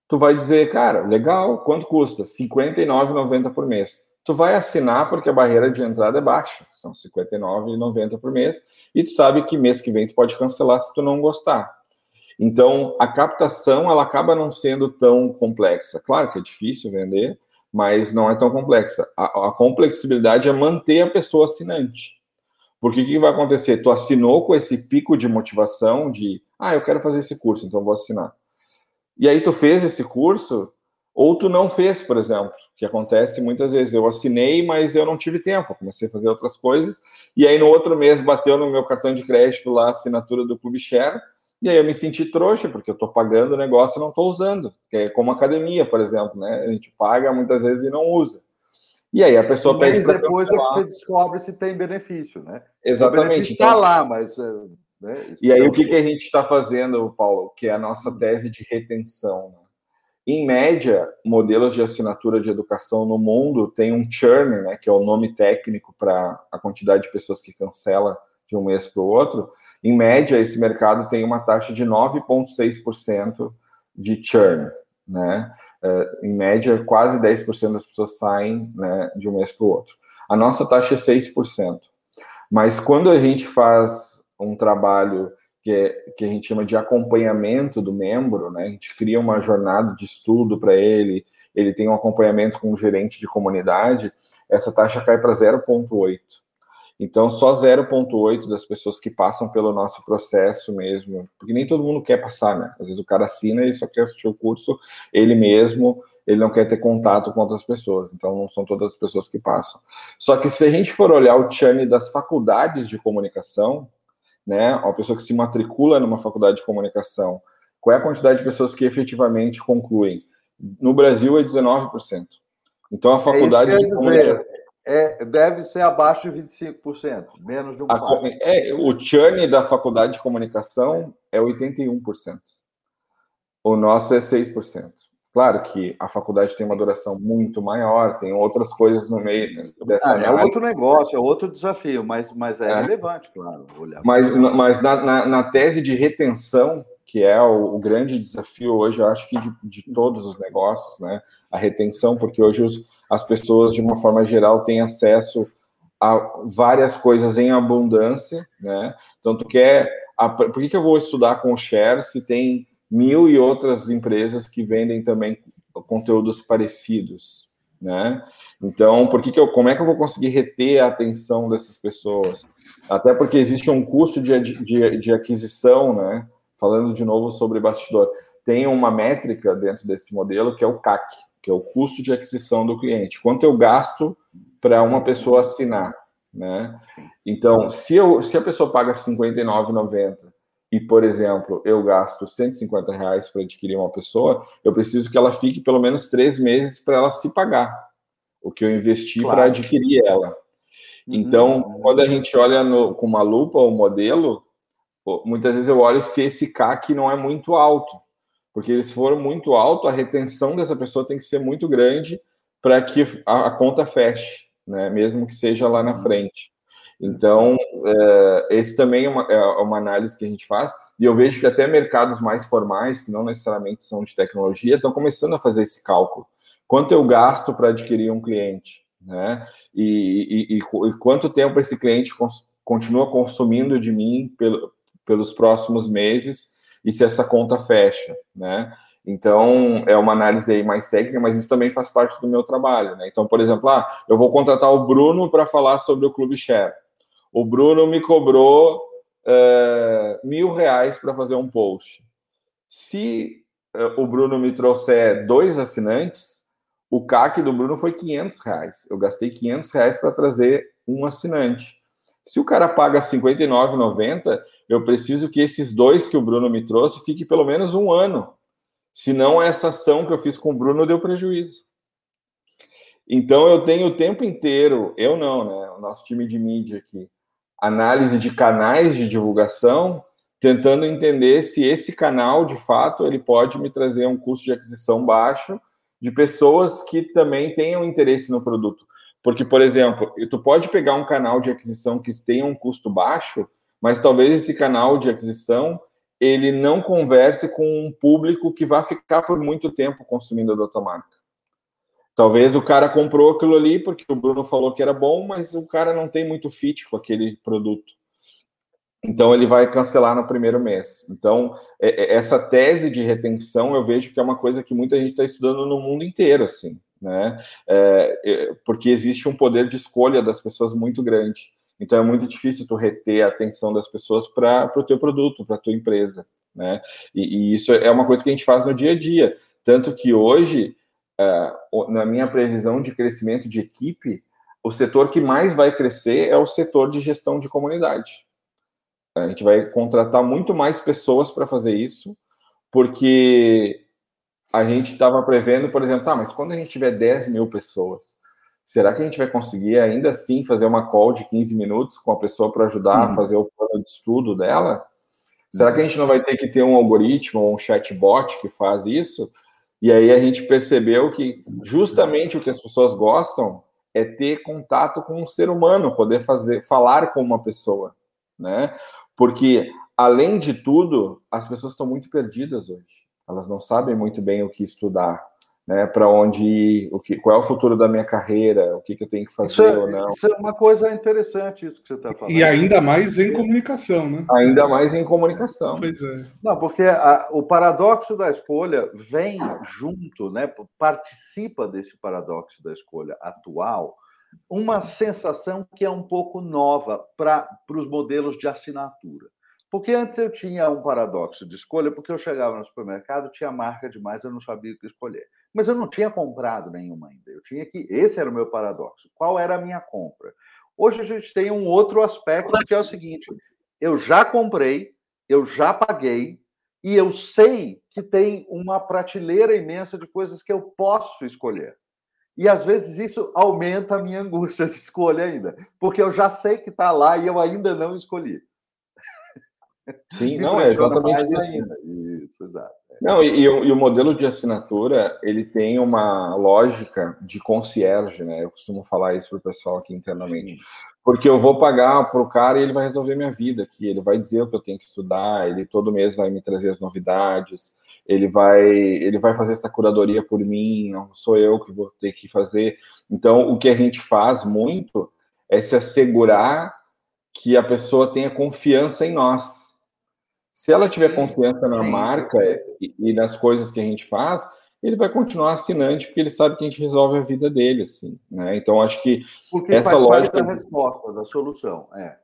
Speaker 2: Tu vai dizer, cara, legal, quanto custa? R$ 59,90 por mês tu vai assinar porque a barreira de entrada é baixa, são R$ 59,90 por mês, e tu sabe que mês que vem tu pode cancelar se tu não gostar. Então, a captação, ela acaba não sendo tão complexa. Claro que é difícil vender, mas não é tão complexa. A, a complexibilidade é manter a pessoa assinante. Porque o que vai acontecer? Tu assinou com esse pico de motivação de, ah, eu quero fazer esse curso, então vou assinar. E aí tu fez esse curso, ou tu não fez, por exemplo, que acontece muitas vezes. Eu assinei, mas eu não tive tempo, comecei a fazer outras coisas, e aí no outro mês bateu no meu cartão de crédito lá a assinatura do Clube Share, e aí eu me senti trouxa, porque eu estou pagando o negócio e não estou usando. É como academia, por exemplo, né? A gente paga muitas vezes e não usa. E aí a pessoa
Speaker 3: um pede para depois cancelar. é que você descobre se tem benefício, né?
Speaker 2: Exatamente.
Speaker 3: Está então, lá, mas...
Speaker 2: Né, e aí o que, que a gente está fazendo, Paulo? Que é a nossa tese de retenção, né? Em média, modelos de assinatura de educação no mundo têm um churn, né, que é o nome técnico para a quantidade de pessoas que cancela de um mês para o outro. Em média, esse mercado tem uma taxa de 9,6% de churn, né? É, em média, quase 10% das pessoas saem né, de um mês para o outro. A nossa taxa é 6%. Mas quando a gente faz um trabalho que é, que a gente chama de acompanhamento do membro, né? A gente cria uma jornada de estudo para ele, ele tem um acompanhamento com o gerente de comunidade, essa taxa cai para 0,8. Então, só 0,8 das pessoas que passam pelo nosso processo mesmo, porque nem todo mundo quer passar, né? Às vezes o cara assina e só quer assistir o curso ele mesmo, ele não quer ter contato com outras pessoas, então não são todas as pessoas que passam. Só que se a gente for olhar o churn das faculdades de comunicação, né, uma pessoa que se matricula numa faculdade de comunicação, qual é a quantidade de pessoas que efetivamente concluem? No Brasil é 19%. Então a faculdade
Speaker 3: é isso que eu dizer é, deve ser abaixo de 25%, menos de um a,
Speaker 2: é, O churn da faculdade de comunicação é 81%. O nosso é 6%. Claro que a faculdade tem uma duração muito maior, tem outras coisas no meio
Speaker 3: dessa. Ah, é outro negócio, é outro desafio, mas, mas é, é. relevante, claro.
Speaker 2: Olhar mas mas na, na, na, tese de retenção, que é o, o, grande desafio hoje, eu acho que de, de todos os negócios, né? A retenção, porque hoje os, as pessoas, de uma forma geral, têm acesso a várias coisas em abundância, né? Então, tu quer. A, por que, que eu vou estudar com o Share se tem mil e outras empresas que vendem também conteúdos parecidos, né? Então, por que, que eu, como é que eu vou conseguir reter a atenção dessas pessoas? Até porque existe um custo de, de, de aquisição, né? Falando de novo sobre bastidor, tem uma métrica dentro desse modelo que é o CAC, que é o custo de aquisição do cliente. Quanto eu gasto para uma pessoa assinar, né? Então, se, eu, se a pessoa paga R$ 59,90 e, por exemplo, eu gasto 150 reais para adquirir uma pessoa, eu preciso que ela fique pelo menos três meses para ela se pagar o que eu investi claro. para adquirir ela. Uhum. Então, uhum. quando a gente olha no, com uma lupa o modelo, muitas vezes eu olho se esse CAC não é muito alto. Porque se for muito alto, a retenção dessa pessoa tem que ser muito grande para que a, a, conta feche, né? mesmo que seja lá na uhum. frente. Então, é, esse também é uma, é uma, análise que a gente faz, e eu vejo que até mercados mais formais, que não necessariamente são de tecnologia, estão começando a fazer esse cálculo. Quanto eu gasto para adquirir um cliente? Né? E, e, e, e, quanto tempo esse cliente cons continua consumindo de mim pelo, pelos próximos meses e se essa conta fecha, né? Então, é uma análise aí mais técnica, mas isso também faz parte do meu trabalho, né? Então, por exemplo, ah, eu vou contratar o Bruno para falar sobre o Clube Share. O Bruno me cobrou é, mil reais para fazer um post. Se é, o Bruno me trouxer dois assinantes, o CAC do Bruno foi 500 reais. Eu gastei 500 reais para trazer um assinante. Se o cara paga R$ 59,90, eu preciso que esses dois que o Bruno me trouxe fiquem pelo menos um ano. Senão, essa ação que eu fiz com o Bruno deu prejuízo. Então, eu tenho o tempo inteiro, eu não, né? O nosso time de mídia aqui, análise de canais de divulgação, tentando entender se esse canal, de fato, ele pode me trazer um custo de aquisição baixo de pessoas que também tenham interesse no produto. Porque, por exemplo, tu pode pegar um canal de aquisição que tenha um custo baixo mas talvez esse canal de aquisição ele não converse com um público que vai ficar por muito tempo consumindo a tua marca. Talvez o cara comprou aquilo ali porque o Bruno falou que era bom, mas o cara não tem muito fit com aquele produto. Então ele vai cancelar no primeiro mês. Então é, é, essa tese de retenção eu vejo que é uma coisa que muita gente está estudando no mundo inteiro, assim, né? É, porque existe um poder de escolha das pessoas muito grande. Então é muito difícil tu reter a atenção das pessoas para o teu produto, para tua empresa, né? E, e, isso é uma coisa que a gente faz no dia a dia. Tanto que hoje, uh, na minha previsão de crescimento de equipe, o setor que mais vai crescer é o setor de gestão de comunidade. A gente vai contratar muito mais pessoas para fazer isso, porque a gente estava prevendo, por exemplo, tá, mas quando a gente tiver 10 mil pessoas, será que a gente vai conseguir ainda assim fazer uma call de 15 minutos com a pessoa para ajudar a fazer o plano de estudo dela? Será que a gente não vai ter que ter um algoritmo um chatbot que faz isso? E aí a gente percebeu que justamente o que as pessoas gostam é ter contato com um ser humano, poder fazer, falar com uma pessoa, né? Porque além de tudo, as pessoas estão muito perdidas hoje. Elas não sabem muito bem o que estudar né, para onde ir, o que, qual é o futuro da minha carreira, o que, que eu tenho que fazer
Speaker 3: é,
Speaker 2: ou não.
Speaker 3: Isso é uma coisa interessante, isso que você está falando.
Speaker 1: E ainda mais em comunicação, né?
Speaker 2: Ainda mais em comunicação.
Speaker 1: Pois é.
Speaker 3: Não, porque a, o paradoxo da escolha vem junto, né, participa desse paradoxo da escolha atual, uma sensação que é um pouco nova para os modelos de assinatura. Porque antes eu tinha um paradoxo de escolha, porque eu chegava no supermercado, tinha marca demais, eu não sabia o que escolher. Mas eu não tinha comprado nenhuma ainda. Eu tinha que. Esse era o meu paradoxo. Qual era a minha compra? Hoje a gente tem um outro aspecto que é o seguinte: eu já comprei, eu já paguei, e eu sei que tem uma prateleira imensa de coisas que eu posso escolher. E às vezes isso aumenta a minha angústia de escolha ainda, porque eu já sei que está lá e eu ainda não escolhi.
Speaker 2: Sim, não, é exatamente
Speaker 3: ainda. Isso, exato.
Speaker 2: Não, e, o, e, o, modelo de assinatura, ele tem uma lógica de concierge, né? Eu costumo falar isso para o pessoal aqui internamente. Sim. Porque eu vou pagar para o cara e ele vai resolver minha vida aqui, ele vai dizer o que eu tenho que estudar, ele todo mês vai me trazer as novidades, ele vai, ele vai fazer essa curadoria por mim, não sou eu que vou ter que fazer. Então, o que a gente faz muito é se assegurar que a pessoa tenha confiança em nós se ela tiver confiança na sim, marca e, e, nas coisas que a gente faz, ele vai continuar assinante porque ele sabe que a gente resolve a vida dele, assim, né? Então acho que
Speaker 3: porque
Speaker 2: essa
Speaker 3: faz
Speaker 2: lógica
Speaker 3: parte da resposta, da solução, é.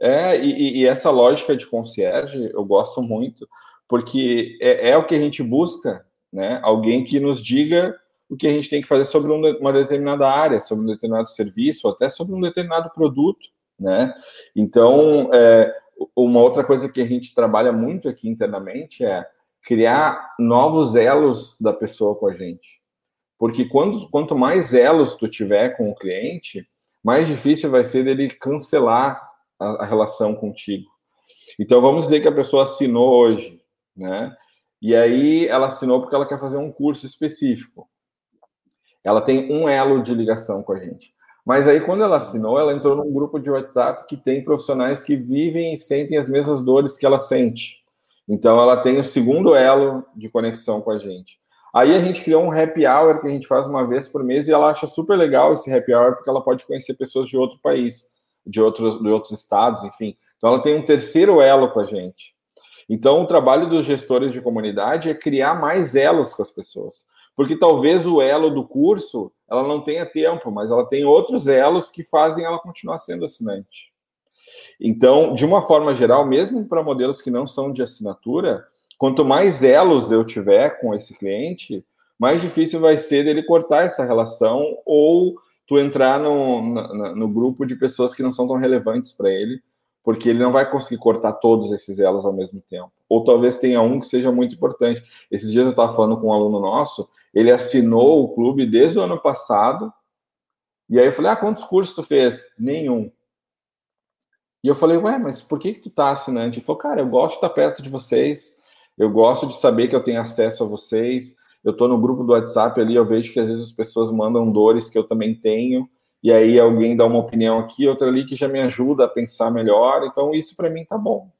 Speaker 2: É e, e, essa lógica de concierge eu gosto muito porque é, é, o que a gente busca, né? Alguém que nos diga o que a gente tem que fazer sobre uma determinada área, sobre um determinado serviço, até sobre um determinado produto, né? Então, é, uma outra coisa que a gente trabalha muito aqui internamente é criar novos elos da pessoa com a gente. Porque quando, quanto mais elos tu tiver com o cliente, mais difícil vai ser dele cancelar a, a relação contigo. Então vamos dizer que a pessoa assinou hoje, né? E aí ela assinou porque ela quer fazer um curso específico. Ela tem um elo de ligação com a gente. Mas aí, quando ela assinou, ela entrou num grupo de WhatsApp que tem profissionais que vivem e sentem as mesmas dores que ela sente. Então, ela tem o segundo elo de conexão com a gente. Aí a gente criou um happy hour que a gente faz uma vez por mês e ela acha super legal esse happy hour porque ela pode conhecer pessoas de outro país, de outros, de outros estados, enfim. Então, ela tem um terceiro elo com a gente. Então, o trabalho dos gestores de comunidade é criar mais elos com as pessoas porque talvez o elo do curso ela não tenha tempo, mas ela tem outros elos que fazem ela continuar sendo assinante. Então, de uma forma geral, mesmo para modelos que não são de assinatura, quanto mais elos eu tiver com esse cliente, mais difícil vai ser dele cortar essa relação ou tu entrar no, no, no grupo de pessoas que não são tão relevantes para ele, porque ele não vai conseguir cortar todos esses elos ao mesmo tempo. Ou talvez tenha um que seja muito importante. Esses dias eu estava falando com um aluno nosso ele assinou o clube desde o ano passado. E aí eu falei: Ah, quantos cursos tu fez? Nenhum. E eu falei: Ué, mas por que, que tu tá assinante? Ele falou: Cara, eu gosto de estar perto de vocês. Eu gosto de saber que eu tenho acesso a vocês. Eu tô no grupo do WhatsApp ali, eu vejo que às vezes as pessoas mandam dores que eu também tenho. E aí alguém dá uma opinião aqui, outra ali que já me ajuda a pensar melhor. Então isso para mim tá bom.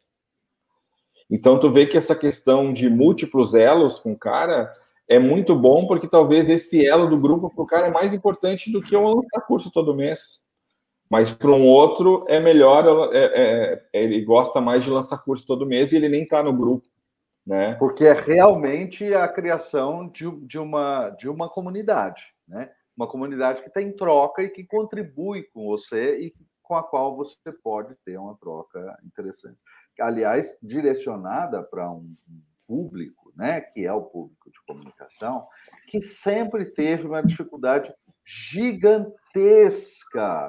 Speaker 2: Então tu vê que essa questão de múltiplos elos com o cara é muito bom porque talvez esse elo do grupo para o cara é mais importante do que eu lançar curso todo mês. Mas para um outro é melhor, é, é, ele gosta mais de lançar curso todo mês e ele nem está no grupo. Né?
Speaker 3: Porque é realmente a criação de, de, uma, de uma comunidade, né? Uma comunidade que está em troca e que contribui com você e com a qual você pode ter uma troca interessante. Aliás, direcionada para um público né, que é o público de comunicação, que sempre teve uma dificuldade gigantesca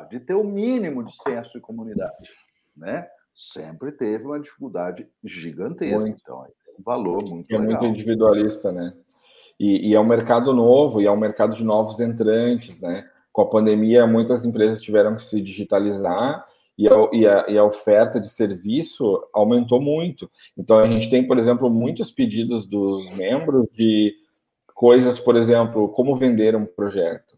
Speaker 3: de ter o mínimo de senso de comunidade, né? Sempre teve uma dificuldade gigantesca. Muito. Então, é um valor muito
Speaker 2: É legal. muito individualista, né? E, e, é um mercado novo, e é um mercado de novos entrantes, né? Com a pandemia, muitas empresas tiveram que se digitalizar e a, e, a, e a, oferta de serviço aumentou muito. Então, a gente tem, por exemplo, muitos pedidos dos membros de coisas, por exemplo, como vender um projeto,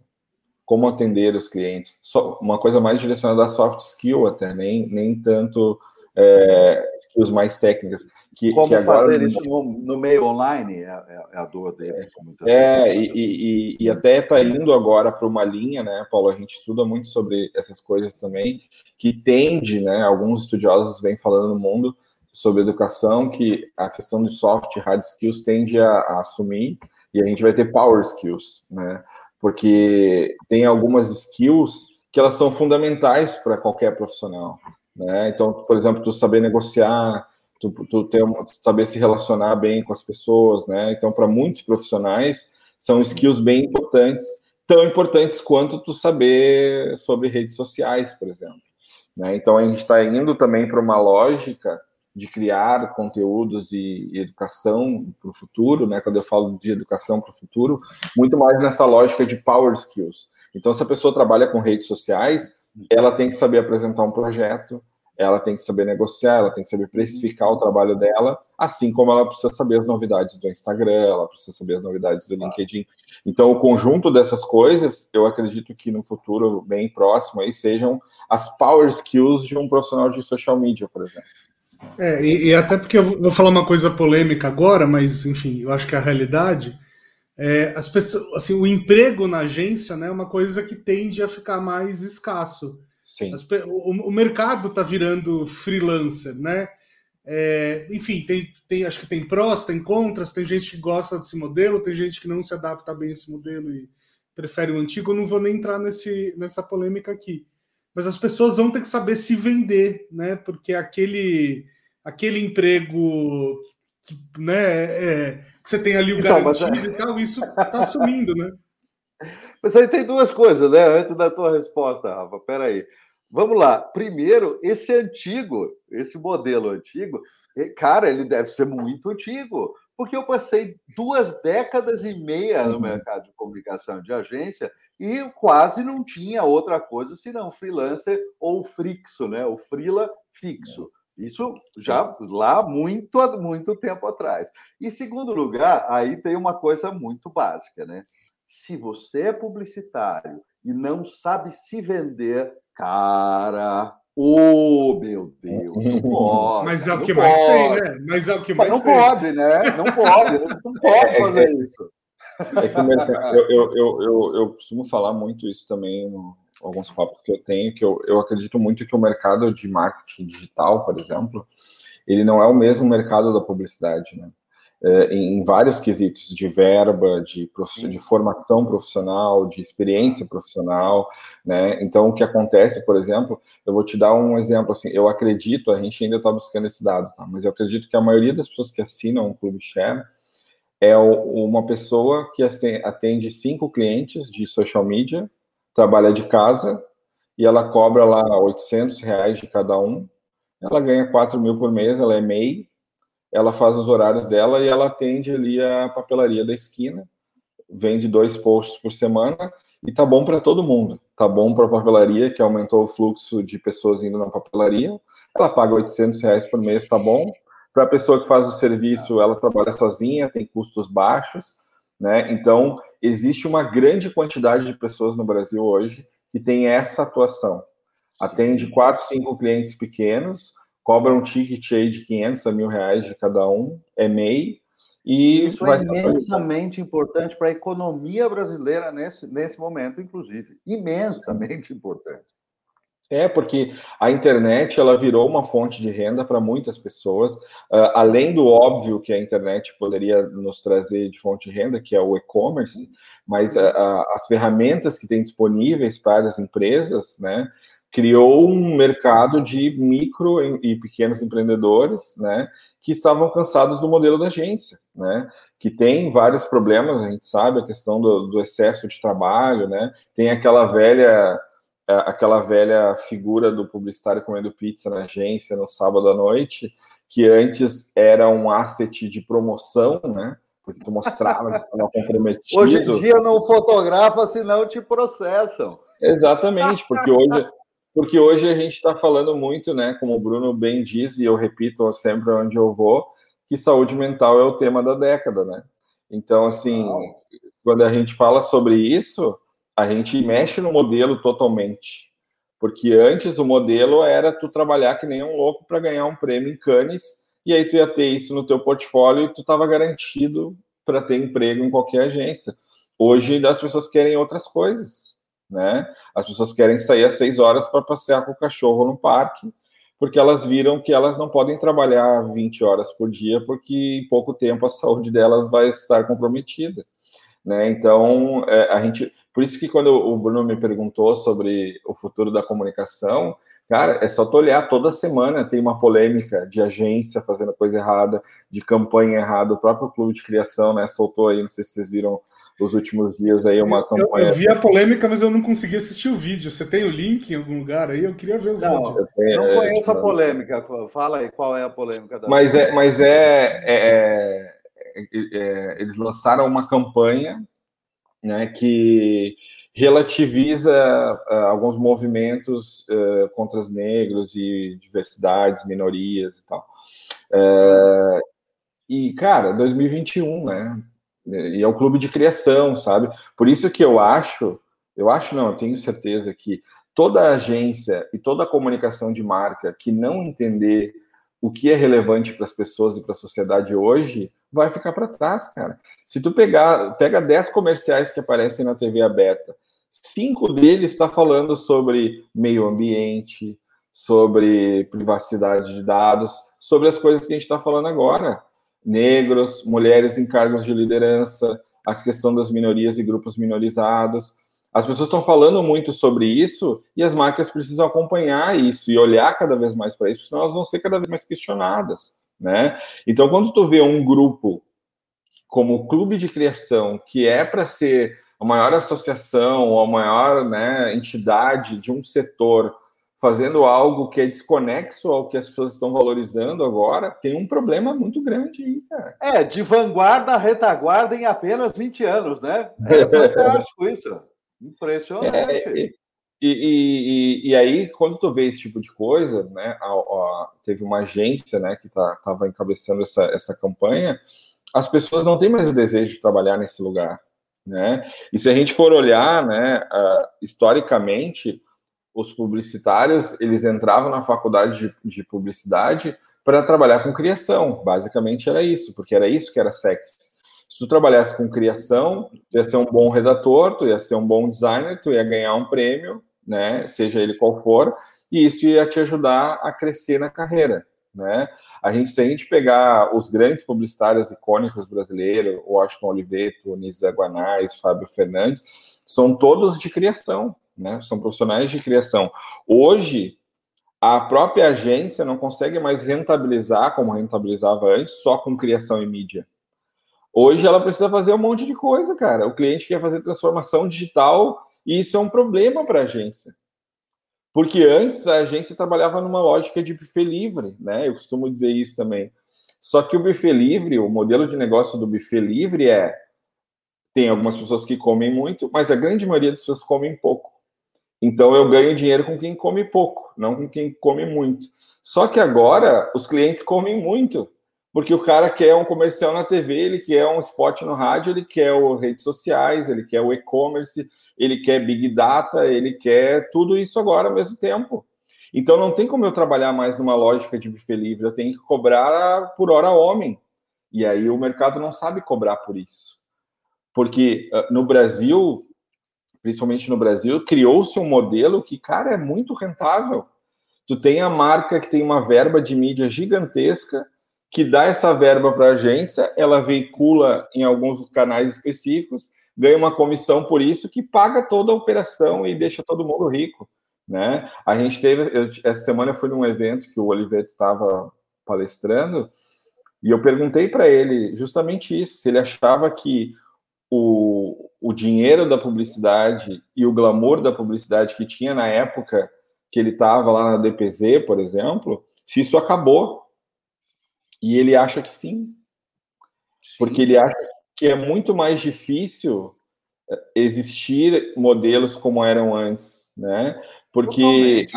Speaker 2: como atender os clientes, Só uma coisa mais direcionada a soft skill até, nem, nem tanto é, skills mais técnicas. Que,
Speaker 3: Como
Speaker 2: que
Speaker 3: agora... fazer isso no, no, meio online é, é, é a dor dele.
Speaker 2: É, e, e, e, até está indo agora para uma linha, né, Paulo? A gente estuda muito sobre essas coisas também, que tende, né, alguns estudiosos vêm falando no mundo sobre educação, que a questão de soft e hard skills tende a, a assumir, e a gente vai ter power skills, né? Porque tem algumas skills que elas são fundamentais para qualquer profissional, né? Então, por exemplo, tu saber negociar, tu, tu, ter, saber se relacionar bem com as pessoas, né? Então, para muitos profissionais, são skills bem importantes, tão importantes quanto tu saber sobre redes sociais, por exemplo. Né? Então, a gente está indo também para uma lógica de criar conteúdos e, e educação para o futuro, né? Quando eu falo de educação para o futuro, muito mais nessa lógica de power skills. Então, se a pessoa trabalha com redes sociais, ela tem que saber apresentar um projeto, ela tem que saber negociar, ela tem que saber precificar o trabalho dela, assim como ela precisa saber as novidades do Instagram, ela precisa saber as novidades do LinkedIn. Então, o conjunto dessas coisas, eu acredito que no futuro bem próximo aí sejam as power skills de um profissional de social media, por exemplo.
Speaker 1: É, e, e, até porque eu vou falar uma coisa polêmica agora, mas enfim, eu acho que é a realidade. É, as pessoas, assim, o emprego na agência né, é uma coisa que tende a ficar mais escasso.
Speaker 2: Sim.
Speaker 1: As, o, o, mercado está virando freelancer, né? É, enfim, tem, tem, acho que tem prós, tem contras, tem gente que gosta desse modelo, tem gente que não se adapta bem a esse modelo e prefere o antigo. Eu não vou nem entrar nesse, nessa polêmica aqui. Mas as pessoas vão ter que saber se vender, né? Porque aquele aquele emprego que, né, é, que você tem ali o então, garantido. É e tal, isso está sumindo, né?
Speaker 3: Mas aí tem duas coisas, né? Antes da tua resposta, Rafa, peraí. Vamos lá. Primeiro, esse antigo, esse modelo antigo, cara, ele deve ser muito antigo, porque eu passei duas décadas e meia no uhum. mercado de comunicação de agência e quase não tinha outra coisa senão freelancer ou fixo, né? O freela fixo. Isso já lá muito, muito tempo atrás. Em segundo lugar, aí tem uma coisa muito básica, né? Se você é publicitário e não sabe se vender, cara, oh meu Deus, não pode.
Speaker 1: Mas é o que mais tem, né? Mas é o que mais
Speaker 3: Mas
Speaker 1: não
Speaker 3: tem. pode, né? Não pode, não pode fazer isso.
Speaker 2: É que eu, eu, eu, eu, costumo falar muito isso também no, alguns papos que eu tenho, que eu, eu acredito muito que o mercado de marketing digital, por exemplo, ele não é o mesmo mercado da publicidade, né? É, em, em, vários quesitos de verba, de, de formação profissional, de experiência profissional, né? Então, o que acontece, por exemplo, eu vou te dar um exemplo assim. Eu acredito, a gente ainda está buscando esse dado, tá? Mas eu acredito que a maioria das pessoas que assinam o Clube Share é uma pessoa que atende cinco clientes de social media trabalha de casa e ela cobra lá 800 reais de cada um. Ela ganha 4 mil por mês, ela é MEI, ela faz os horários dela e ela atende ali a papelaria da esquina, vende dois posts por semana e tá bom para todo mundo. Tá bom para a papelaria, que aumentou o fluxo de pessoas indo na papelaria. Ela paga 800 reais por mês, tá bom. Para a pessoa que faz o serviço, ela trabalha sozinha, tem custos baixos, né? Então, existe uma grande quantidade de pessoas no Brasil hoje que tem essa atuação. Atende quatro, cinco clientes pequenos, cobra um ticket aí de 500 a mil reais de cada um, é MEI, e
Speaker 3: isso é imensamente importante para a economia brasileira nesse, nesse momento, inclusive. Imensamente importante.
Speaker 2: É, porque a internet ela virou uma fonte de renda para muitas pessoas, uh, além do óbvio que a internet poderia nos trazer de fonte de renda, que é o e-commerce, mas uh, uh, as ferramentas que tem disponíveis para as empresas, né, criou um mercado de micro e pequenos empreendedores, né, que estavam cansados do modelo da agência, né, que tem vários problemas, a gente sabe, a questão do, do excesso de trabalho, né, tem aquela velha aquela velha figura do publicitário comendo pizza na agência no sábado à noite, que antes era um asset de promoção, né? Porque tu mostrava que estava comprometido.
Speaker 3: Hoje em dia não fotografa, senão te processam.
Speaker 2: Exatamente, porque hoje, porque hoje a gente está falando muito, né? Como o Bruno bem diz, e eu repito sempre onde eu vou, que saúde mental é o tema da década, né? Então, assim, quando a gente fala sobre isso, a gente mexe no modelo totalmente. Porque antes o modelo era tu trabalhar que nem um louco para ganhar um prêmio em Cannes, e aí tu ia ter isso no teu portfólio e tu estava garantido para ter emprego em qualquer agência. Hoje as pessoas querem outras coisas, né? As pessoas querem sair às seis horas para passear com o cachorro no parque, porque elas viram que elas não podem trabalhar 20 horas por dia, porque em pouco tempo a saúde delas vai estar comprometida. Né? Então, é, a gente. Por isso que quando o Bruno me perguntou sobre o futuro da comunicação, cara, é só tu olhar toda semana tem uma polêmica de agência fazendo coisa errada, de campanha errada. O próprio clube de criação, né, soltou aí, não sei se vocês viram os últimos dias aí uma campanha.
Speaker 1: Eu, eu vi a polêmica, mas eu não consegui assistir o vídeo. Você tem o link em algum lugar aí? Eu queria ver o
Speaker 3: não,
Speaker 1: vídeo.
Speaker 3: Tenho, não conheço a polêmica. Fala aí qual é a polêmica da.
Speaker 2: Mas é, mas é, é, é, é eles lançaram uma campanha, né, que relativiza uh, alguns movimentos uh, contra os negros e diversidades, minorias e tal. Uh, e, cara, 2021, né? e é o clube de criação, sabe? Por isso que eu acho, eu acho não, eu tenho certeza que toda agência e toda comunicação de marca que não entender o que é relevante para as pessoas e para a sociedade hoje, vai ficar para trás, cara. Se tu pegar, pega 10 comerciais que aparecem na TV aberta, cinco deles está falando sobre meio ambiente, sobre privacidade de dados, sobre as coisas que a gente está falando agora negros, mulheres em cargos de liderança, a questão das minorias e grupos minorizados. As pessoas estão falando muito sobre isso e as marcas precisam acompanhar isso e olhar cada vez mais para isso, senão elas vão ser cada vez mais questionadas, né? Então, quando tu vê um grupo como o Clube de Criação, que é para ser a maior associação ou a maior né, entidade de um setor fazendo algo que é desconexo ao que as pessoas estão valorizando agora, tem um problema muito grande aí, cara.
Speaker 3: É, de vanguarda a retaguarda em apenas 20 anos, né? É fantástico isso. Impressionante. É,
Speaker 2: e, e, e, aí, quando tu vê esse tipo de coisa, né? A, a, teve uma agência né, que estava tá, encabeçando essa, essa campanha, as pessoas não têm mais o desejo de trabalhar nesse lugar. Né? E se a gente for olhar né, uh, historicamente, os publicitários eles entravam na faculdade de, de publicidade para trabalhar com criação. Basicamente era isso, porque era isso que era sexy. Se tu trabalhasse com criação, tu ia ser um bom redator, tu ia ser um bom designer, tu ia ganhar um prêmio, né, seja ele qual for, e isso ia te ajudar a crescer na carreira, né? A gente, se a gente pegar os grandes publicitários icônicos brasileiros, Washington Oliveto, Nisa Guanais, Fábio Fernandes, são todos de criação, né? São profissionais de criação. Hoje, a própria agência não consegue mais rentabilizar como rentabilizava antes, só com criação e mídia. Hoje ela precisa fazer um monte de coisa, cara. O cliente quer fazer transformação digital e isso é um problema para a agência. Porque antes a agência trabalhava numa lógica de buffet livre, né? Eu costumo dizer isso também. Só que o buffet livre, o modelo de negócio do buffet livre é tem algumas pessoas que comem muito, mas a grande maioria das pessoas comem pouco. Então eu ganho dinheiro com quem come pouco, não com quem come muito. Só que agora os clientes comem muito, porque o cara quer um comercial na TV, ele quer um spot no rádio, ele quer o redes sociais, ele quer o e-commerce, ele quer big data, ele quer tudo isso agora ao mesmo tempo. Então não tem como eu trabalhar mais numa lógica de buffet livre, eu tenho que cobrar por hora homem. E aí o mercado não sabe cobrar por isso. Porque uh, no Brasil, principalmente no Brasil, criou-se um modelo que, cara, é muito rentável. Tu tem a marca que tem uma verba de mídia gigantesca, que dá essa verba para a agência, ela veicula em alguns canais específicos, ganha uma comissão por isso, que paga toda a operação e deixa todo mundo rico. Né? A gente teve, eu, essa semana eu fui num evento que o Oliveto estava palestrando, e eu perguntei para ele justamente isso, se ele achava que o, o dinheiro da publicidade e o glamour da publicidade que tinha na época que ele estava lá na DPZ, por exemplo, se isso acabou. E ele acha que sim. Porque ele acha que é muito mais difícil eh, existir modelos como eram antes, né? Porque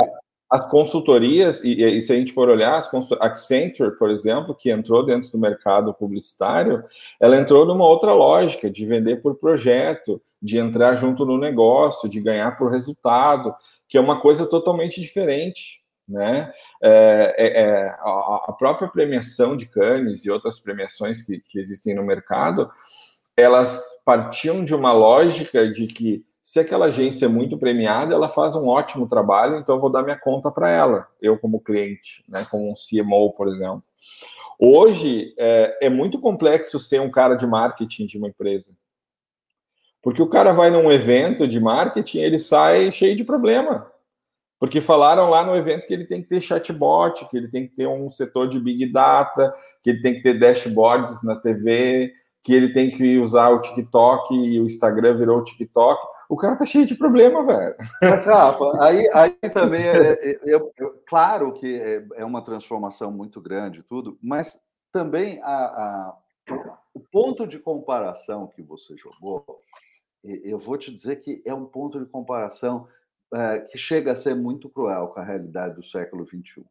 Speaker 2: as consultorias, e, e, se a gente for olhar, as Accenture, por exemplo, que entrou dentro do mercado publicitário, ela entrou numa outra lógica de vender por projeto, de entrar junto no negócio, de ganhar por resultado. que é uma coisa totalmente diferente, né? É, é, é a, própria premiação de Cannes e outras premiações que, que existem no mercado, elas partiam de uma lógica de que se aquela agência é muito premiada, ela faz um ótimo trabalho, então eu vou dar minha conta para ela, eu como cliente, né, como um CMO, por exemplo. Hoje é, é, muito complexo ser um cara de marketing de uma empresa. Porque o cara vai num evento de marketing, ele sai cheio de problema. Porque falaram lá no evento que ele tem que ter chatbot, que ele tem que ter um setor de big data, que ele tem que ter dashboards na TV, que ele tem que usar o TikTok e o Instagram virou o TikTok. O cara tá cheio de problema, velho.
Speaker 3: Mas, Rafa, aí, aí também é, é, é, é claro que é, é, uma transformação muito grande, tudo, mas também a, a, o ponto de comparação que você jogou, eu vou te dizer que é um ponto de comparação é, que chega a ser muito cruel com a realidade do século XXI.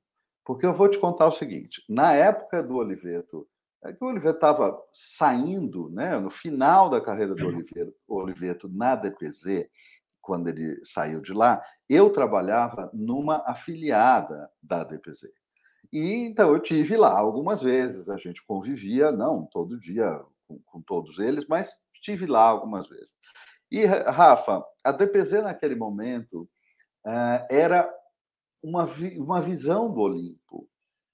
Speaker 3: Porque eu vou te contar o seguinte: na época do Oliveto, é que o Oliveto estava saindo, né, no final da carreira do Oliveto, Oliveto na DPZ, quando ele saiu de lá, eu trabalhava numa afiliada da DPZ. E então eu tive lá algumas vezes, a gente convivia, não todo dia com, com todos eles, mas estive lá algumas vezes. E, Rafa, a DPZ naquele momento uh, era uma, uma visão do Olimpo.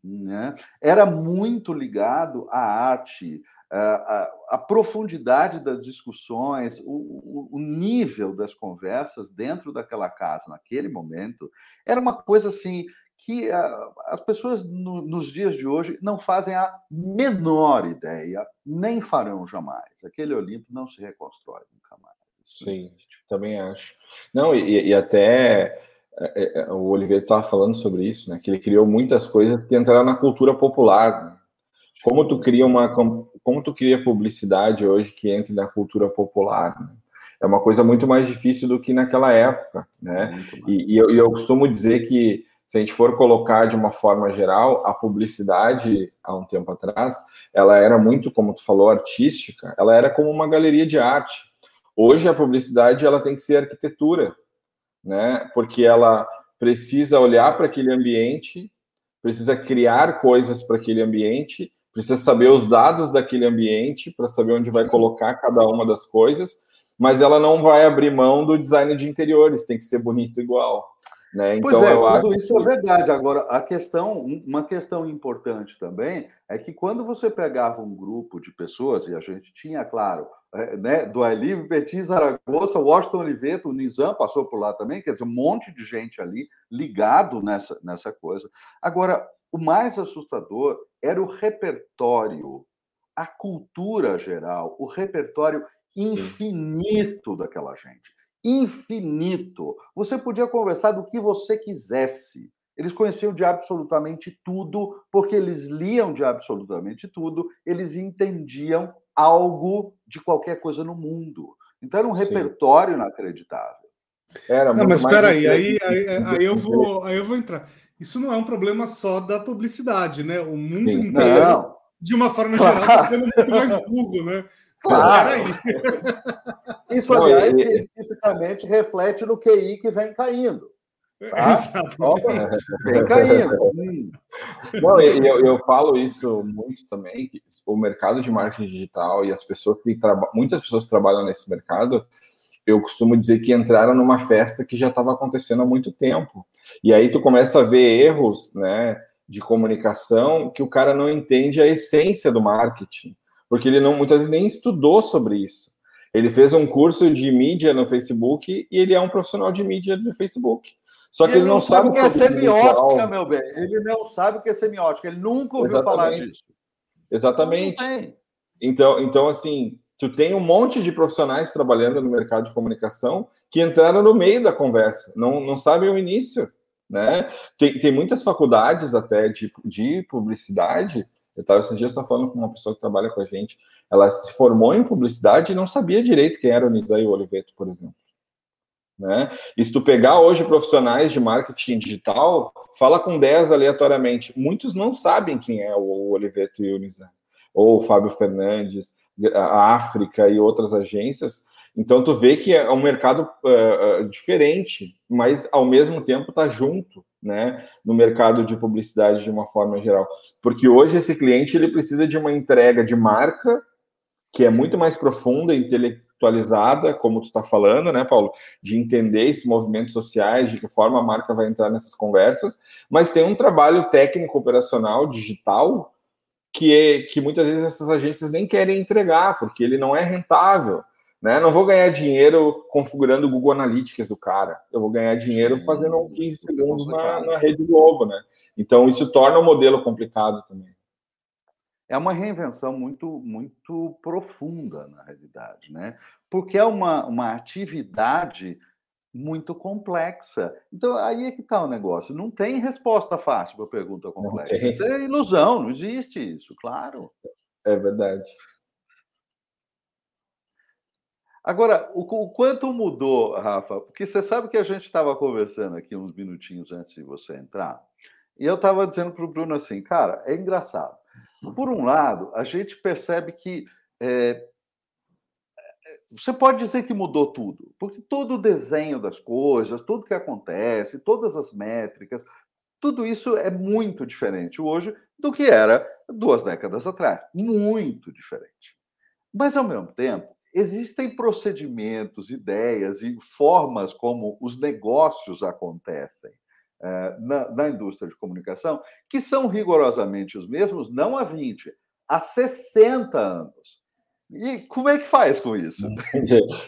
Speaker 3: Né? Era muito ligado à arte, à, à profundidade das discussões, o, o, nível das conversas dentro daquela casa naquele momento. Era uma coisa assim que as pessoas no, nos dias de hoje não fazem a menor ideia, nem farão jamais. Aquele Olimpo não se reconstrói nunca mais.
Speaker 2: Sim, também acho. Não, e, e até é, é, o Oliveira estava falando sobre isso, né? Que ele criou muitas coisas que entraram na cultura popular. Né? Como tu cria uma, como tu cria publicidade hoje que entre na cultura popular? Né? É uma coisa muito mais difícil do que naquela época, né? E, e, eu, e eu costumo dizer que se a gente for colocar de uma forma geral, a publicidade há um tempo atrás, ela era muito, como tu falou, artística. Ela era como uma galeria de arte Hoje a publicidade ela tem que ser arquitetura, né? Porque ela precisa olhar para aquele ambiente, precisa criar coisas para aquele ambiente, precisa saber os dados daquele ambiente para saber onde vai colocar cada uma das coisas, mas ela não vai abrir mão do design de interiores, tem que ser bonito igual. Né?
Speaker 3: Então, pois é, tudo acho... isso é verdade. Agora, a questão, uma questão importante também é que quando você pegava um grupo de pessoas, e a gente tinha, claro, é, né, do Alive, Petit, Zaragoza, Washington Oliveto, o Nizam passou por lá também, quer dizer, um monte de gente ali ligado nessa, nessa coisa. Agora, o mais assustador era o repertório, a cultura geral, o repertório infinito daquela gente infinito. Você podia conversar do que você quisesse. Eles conheciam de absolutamente tudo, porque eles liam de absolutamente tudo, eles entendiam algo de qualquer coisa no mundo. Então era um Sim. repertório inacreditável.
Speaker 1: Era não, mas espera aí, aí, aí, aí, eu vou, aí eu vou entrar. Isso não é um problema só da publicidade, né? O mundo Sim, inteiro, não. de uma forma geral, está sendo muito mais burro, né?
Speaker 3: Claro. Isso, aliás, cientificamente reflete no QI que vem caindo. Tá?
Speaker 2: vem caindo. Hum. Não, eu, eu falo isso muito também, que o mercado de marketing digital e as pessoas que trabalham, muitas pessoas que trabalham nesse mercado, eu costumo dizer que entraram numa festa que já estava acontecendo há muito tempo. E aí tu começa a ver erros, né, de comunicação que o cara não entende a essência do marketing porque ele não muitas vezes nem estudou sobre isso. Ele fez um curso de mídia no Facebook e ele é um profissional de mídia do Facebook. Só que ele, ele não, não sabe o que é
Speaker 3: semiótica, meu bem. Ele não sabe o que é semiótica. Ele nunca ouviu Exatamente. falar disso.
Speaker 2: Exatamente. Então, então, assim, tu tem um monte de profissionais trabalhando no mercado de comunicação que entraram no meio da conversa, não, não sabem o início, né? Tem, tem muitas faculdades até de, de publicidade eu estava esses dias falando com uma pessoa que trabalha com a gente. Ela se formou em publicidade e não sabia direito quem era o Nizam Oliveto, por exemplo. Né? E se tu pegar hoje profissionais de marketing digital, fala com 10 aleatoriamente. Muitos não sabem quem é o Oliveto e o Nizam. Ou o Fábio Fernandes, a África e outras agências. Então tu vê que é um mercado uh, diferente, mas ao mesmo tempo está junto, né, no mercado de publicidade de uma forma geral, porque hoje esse cliente ele precisa de uma entrega de marca que é muito mais profunda, intelectualizada, como tu está falando, né, Paulo, de entender esses movimentos sociais, de que forma a marca vai entrar nessas conversas, mas tem um trabalho técnico operacional digital que é que muitas vezes essas agências nem querem entregar, porque ele não é rentável. Né? Não vou ganhar dinheiro configurando o Google Analytics do cara. Eu vou ganhar dinheiro fazendo 15 segundos na, na Rede Globo, né? Então isso torna o modelo complicado também.
Speaker 3: É uma reinvenção muito, muito profunda, na realidade, né? Porque é uma, uma atividade muito complexa. Então, aí é que está o negócio. Não tem resposta fácil para a pergunta complexa. Isso é ilusão, não existe isso, claro.
Speaker 2: É verdade.
Speaker 3: Agora, o, o, quanto mudou, Rafa? Porque você sabe que a gente estava conversando aqui uns minutinhos antes de você entrar, e eu estava dizendo para o Bruno assim, cara, é engraçado. Por um lado, a gente percebe que é, você pode dizer que mudou tudo, porque todo o desenho das coisas, tudo que acontece, todas as métricas, tudo isso é muito diferente hoje do que era duas décadas atrás. Muito diferente. Mas, ao mesmo tempo, existem procedimentos, ideias e formas como os negócios acontecem eh, na, na, indústria de comunicação que são rigorosamente os mesmos, não há 20, há 60 anos. E como é que faz com isso?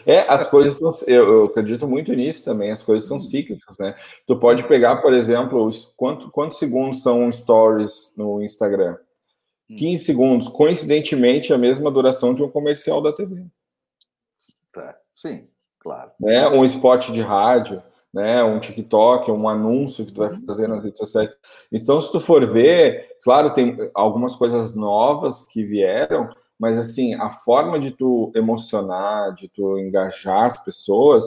Speaker 2: É, as coisas são, eu, eu, acredito muito nisso também, as coisas são cíclicas, né? Tu pode pegar, por exemplo, os, quanto, quantos segundos são stories no Instagram? 15 hum. segundos, coincidentemente a mesma duração de um comercial da TV.
Speaker 3: Sim, claro.
Speaker 2: Né? Um spot de rádio, né? um TikTok, um anúncio que tu vai uhum. fazer nas redes sociais. Então, se tu for ver, claro, tem algumas coisas novas que vieram, mas assim, a forma de tu emocionar, de tu engajar as pessoas,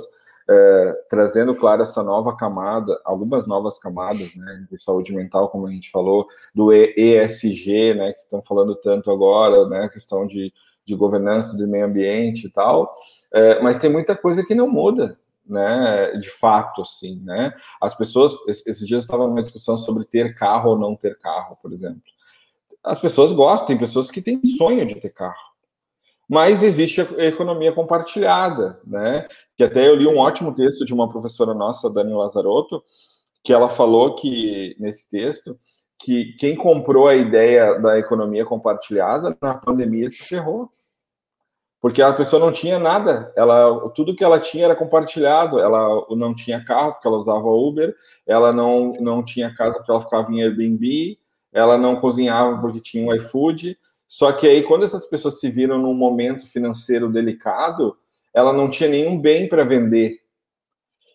Speaker 2: é, trazendo, claro, essa nova camada, algumas novas camadas, né, de saúde mental, como a gente falou, do ESG, né, que estão falando tanto agora, né, questão de, de governança do meio ambiente e tal, é, mas tem muita coisa que não muda, né, de fato, assim, né? As pessoas, esses dias eu estava numa discussão sobre ter carro ou não ter carro, por exemplo. As pessoas gostam, tem pessoas que têm sonho de ter carro. Mas existe a economia compartilhada, né? Que até eu li um ótimo texto de uma professora nossa, Dani Lazarotto, que ela falou que, nesse texto, que quem comprou a ideia da economia compartilhada na pandemia se ferrou porque a pessoa não tinha nada, ela tudo que ela tinha era compartilhado, ela não tinha carro porque ela usava Uber, ela não, não tinha casa porque ela ficava em Airbnb, ela não cozinhava porque tinha um iFood, só que aí quando essas pessoas se viram num momento financeiro delicado, ela não tinha nenhum bem para vender.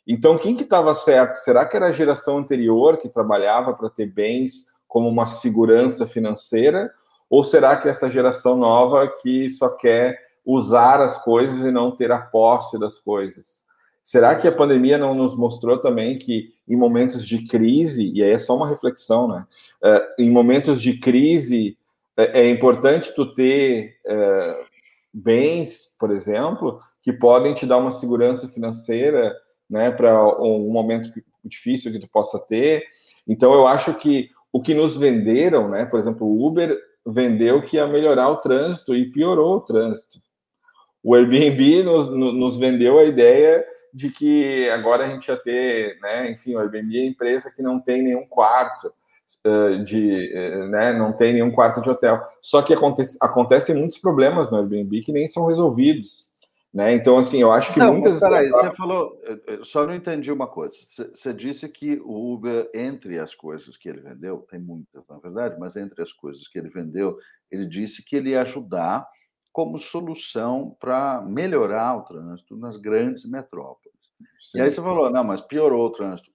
Speaker 2: Então quem que estava certo? Será que era a geração anterior que trabalhava para ter bens como uma segurança financeira? Ou será que essa geração nova que só quer usar as coisas e não ter a posse das coisas. Será que a pandemia não nos mostrou também que em momentos de crise, e aí é só uma reflexão, né? Uh, em momentos de crise é, é importante tu ter uh, bens, por exemplo, que podem te dar uma segurança financeira, né, para um momento difícil que tu possa ter. Então eu acho que o que nos venderam, né, por exemplo, o Uber vendeu que ia melhorar o trânsito e piorou o trânsito. O Airbnb nos, nos vendeu a ideia de que agora a gente ia ter, né, enfim, o Airbnb é a empresa que não tem nenhum quarto uh, de, uh, né, não tem nenhum quarto de hotel. Só que acontece, acontecem muitos problemas no Airbnb que nem são resolvidos. Né? Então, assim, eu acho que não, muitas.
Speaker 3: Peraí, você falou, só não entendi uma coisa. Você disse que o Uber, entre as coisas que ele vendeu, tem muitas, na verdade, mas entre as coisas que ele vendeu, ele disse que ele ia ajudar como solução para melhorar o trânsito nas grandes metrópoles. Sim. E aí você falou, não, mas piorou o trânsito.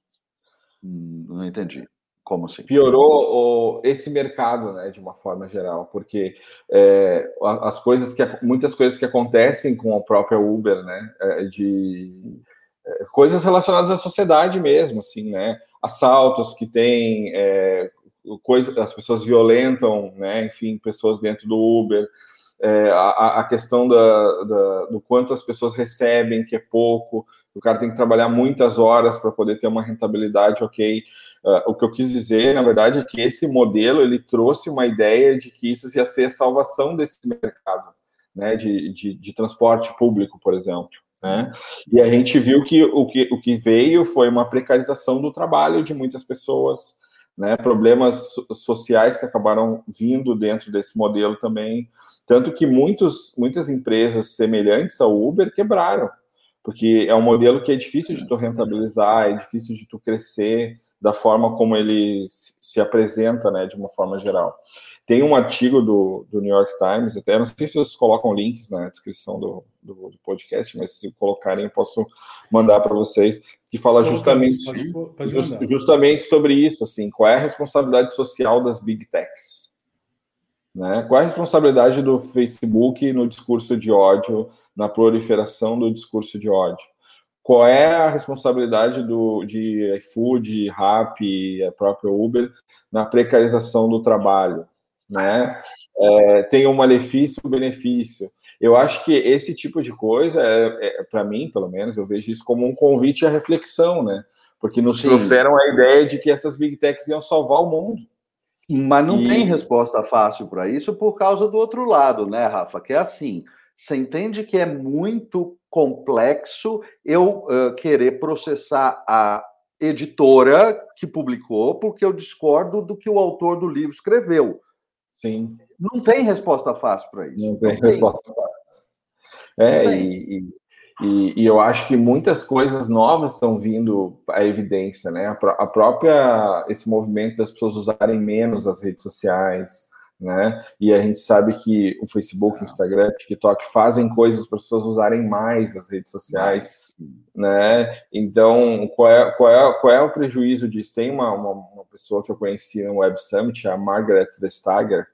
Speaker 3: Hum, não entendi. Como assim?
Speaker 2: Piorou o, esse mercado, né, de uma forma geral, porque é, as coisas que muitas coisas que acontecem com a própria Uber, né, é, de é, coisas relacionadas à sociedade mesmo, assim, né, assaltos que tem, é, coisa, as pessoas violentam, né, enfim, pessoas dentro do Uber, é, a, a, questão da, da, do quanto as pessoas recebem, que é pouco, o cara tem que trabalhar muitas horas para poder ter uma rentabilidade ok. Uh, o que eu quis dizer, na verdade, é que esse modelo ele trouxe uma ideia de que isso ia ser a salvação desse mercado, né, de, de, de transporte público, por exemplo. Né? E a gente viu que o, que o que veio foi uma precarização do trabalho de muitas pessoas, né, problemas sociais que acabaram vindo dentro desse modelo também, tanto que muitos, muitas empresas semelhantes ao Uber quebraram, porque é um modelo que é difícil de tu rentabilizar, é difícil de tu crescer da forma como ele se apresenta, né, de uma forma geral. Tem um artigo do, do New York Times, até não sei se vocês colocam links na descrição do, do, do podcast, mas se colocarem eu posso mandar para vocês, que fala justamente, pode, pode just, justamente sobre isso, assim, qual é a responsabilidade social das big techs? Né? Qual é a responsabilidade do Facebook no discurso de ódio, na proliferação do discurso de ódio? Qual é a responsabilidade do, de iFood, Rappi, a própria Uber na precarização do trabalho? Né? É, tem um malefício e um benefício. Eu acho que esse tipo de coisa, é, é para mim, pelo menos, eu vejo isso como um convite à reflexão, né? Porque nos Sim. trouxeram a ideia de que essas big techs iam salvar o mundo.
Speaker 3: Mas não e... tem resposta fácil para isso por causa do outro lado, né, Rafa? Que é assim: você entende que é muito complexo eu uh, querer processar a editora que publicou, porque eu discordo do que o autor do livro escreveu.
Speaker 2: Sim.
Speaker 3: Não tem resposta fácil para isso.
Speaker 2: Não tem, não tem resposta fácil. É, e, e, e, eu acho que muitas coisas novas estão vindo à evidência, né? A, própria esse movimento das pessoas usarem menos as redes sociais, né? E a gente sabe que o Facebook, Instagram, TikTok fazem coisas para as pessoas usarem mais as redes sociais, né? Então, qual é, qual é, qual é o prejuízo disso? Tem uma, uma, uma pessoa que eu conheci no Web Summit, a Margaret Vestager,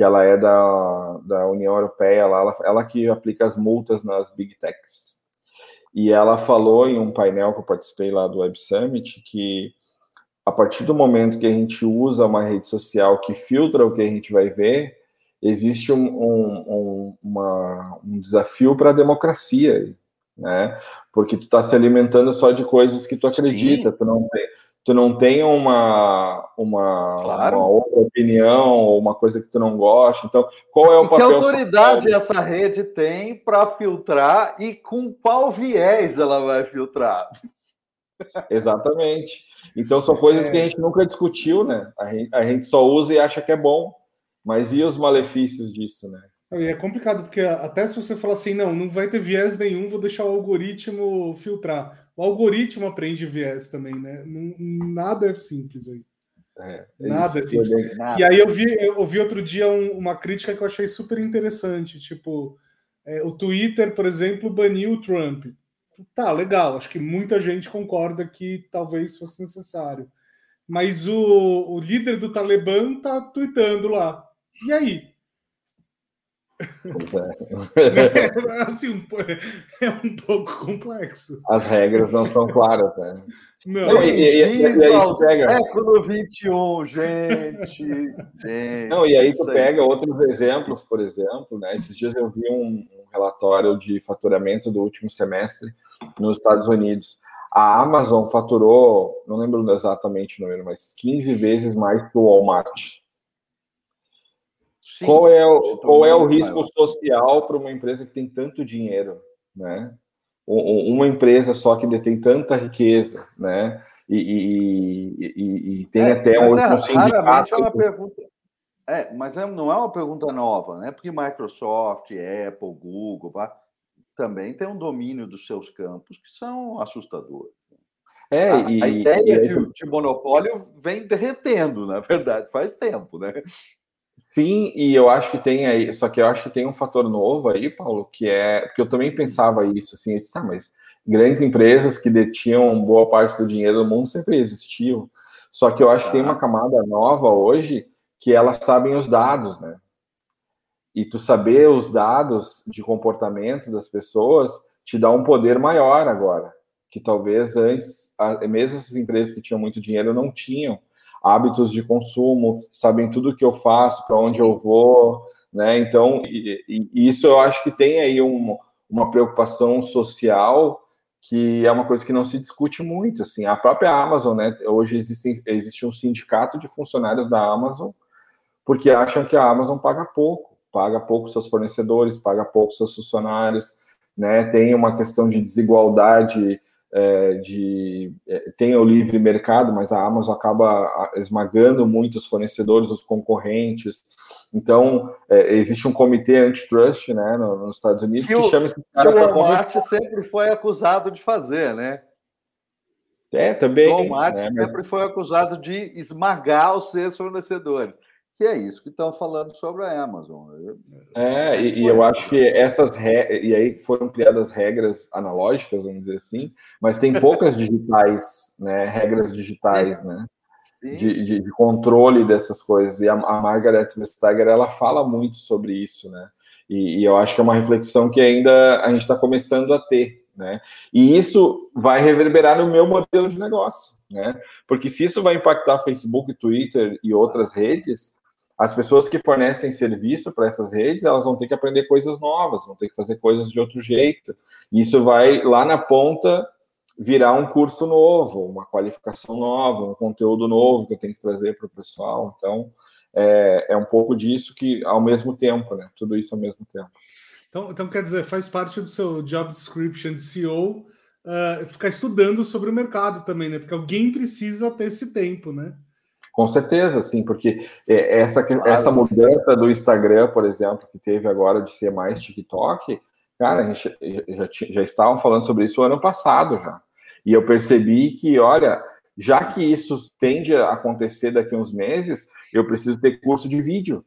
Speaker 2: que ela é da, da União Europeia, lá, ela, ela que aplica as multas nas big techs. E ela falou em um painel que eu participei lá do Web Summit que a partir do momento que a gente usa uma rede social que filtra o que a gente vai ver, existe um, um, um, uma, um desafio para a democracia, né? Porque tu está se alimentando só de coisas que tu acredita, Sim. tu não tem, tu não tem uma, uma, claro. uma, outra opinião ou uma coisa que tu não gosta. Então, qual é o e papel?
Speaker 3: Que autoridade social? essa rede tem para filtrar e com qual viés ela vai filtrar?
Speaker 2: Exatamente. Então, são coisas é... que a gente nunca discutiu, né? A gente, a gente só usa e acha que é bom, mas e os malefícios disso, né?
Speaker 1: E é complicado, porque até se você falar assim, não, não vai ter viés nenhum, vou deixar o algoritmo filtrar. O algoritmo aprende viés também, né? Nada é simples aí. É, é nada é simples. Nada. E aí eu vi, eu vi outro dia um, uma crítica que eu achei super interessante. Tipo, é, o Twitter, por exemplo, baniu o Trump. Tá, legal. Acho que muita gente concorda que talvez fosse necessário. Mas o, o líder do Talibã tá tweetando lá. E aí? É. assim, é um pouco complexo.
Speaker 2: As regras não são claras, né?
Speaker 3: Não, e, e, e, e aí tu pega... século XXI, gente, gente.
Speaker 2: Não, e aí tu pega outros exemplos, por exemplo, né? Esses dias eu vi um, um relatório de faturamento do último semestre nos Estados Unidos. A Amazon faturou, não lembro exatamente o número, mas 15 vezes mais que o Walmart. Sim, qual é o, qual é o risco social para uma empresa que tem tanto dinheiro, né? Uma empresa só que detém tanta riqueza, né? E, e, e, e tem é, até
Speaker 3: hoje é, um sindicato. É uma pergunta. É, mas é, não é uma pergunta nova, né? Porque Microsoft, Apple, Google também tem um domínio dos seus campos que são assustadores. É, a, e, a ideia de, de monopólio vem derretendo, na verdade, faz tempo, né?
Speaker 2: Sim, e eu acho que tem aí, só que eu acho que tem um fator novo aí, Paulo, que é, porque eu também pensava isso, assim, eu disse, tá, mas grandes empresas que detinham boa parte do dinheiro do mundo sempre existiam. Só que eu acho que tem uma camada nova hoje que elas sabem os dados, né? E tu saber os dados de comportamento das pessoas te dá um poder maior agora, que talvez antes, mesmo essas empresas que tinham muito dinheiro não tinham hábitos de consumo, sabem tudo que eu faço, para onde eu vou, né? Então, e, e isso eu acho que tem aí um, uma preocupação social que é uma coisa que não se discute muito, assim, a própria Amazon, né, hoje existe, existe um sindicato de funcionários da Amazon, porque acham que a Amazon paga pouco, paga pouco seus fornecedores, paga pouco seus funcionários, né, tem uma questão de desigualdade é, de é, tem o livre mercado, mas a Amazon acaba esmagando muito os fornecedores, os concorrentes. Então é, existe um comitê antitrust, né, nos Estados Unidos que, que chama esse
Speaker 3: cara para conversar. sempre foi acusado de fazer, né?
Speaker 2: É, também. O
Speaker 3: Walmart né, sempre mas... foi acusado de esmagar os seus fornecedores que é isso que estão falando sobre a Amazon.
Speaker 2: É, e, e eu acho que essas re... e aí foram criadas regras analógicas, vamos dizer assim, mas tem poucas digitais, né? Regras digitais, né? De, de, de, controle dessas coisas. E a, a Margaret Vestager ela fala muito sobre isso, né? E, e eu acho que é uma reflexão que ainda a gente está começando a ter, né? E isso vai reverberar no meu modelo de negócio, né? Porque se isso vai impactar Facebook, Twitter e outras redes, as pessoas que fornecem serviço para essas redes, elas vão ter que aprender coisas novas, vão ter que fazer coisas de outro jeito. E isso vai lá na ponta virar um curso novo, uma qualificação nova, um conteúdo novo que eu tenho que trazer para o pessoal. Então, é, é um pouco disso que, ao mesmo tempo, né? Tudo isso ao mesmo tempo.
Speaker 1: Então, então quer dizer, faz parte do seu job description de CEO uh, ficar estudando sobre o mercado também, né? Porque alguém precisa ter esse tempo, né?
Speaker 2: Com certeza, sim, porque é, essa, essa mudança do Instagram, por exemplo, que teve agora de ser mais TikTok, cara, a gente já, já estavam falando sobre isso ano passado já. E eu percebi que, olha, já que isso tende a acontecer daqui a uns meses, eu preciso ter curso de vídeo,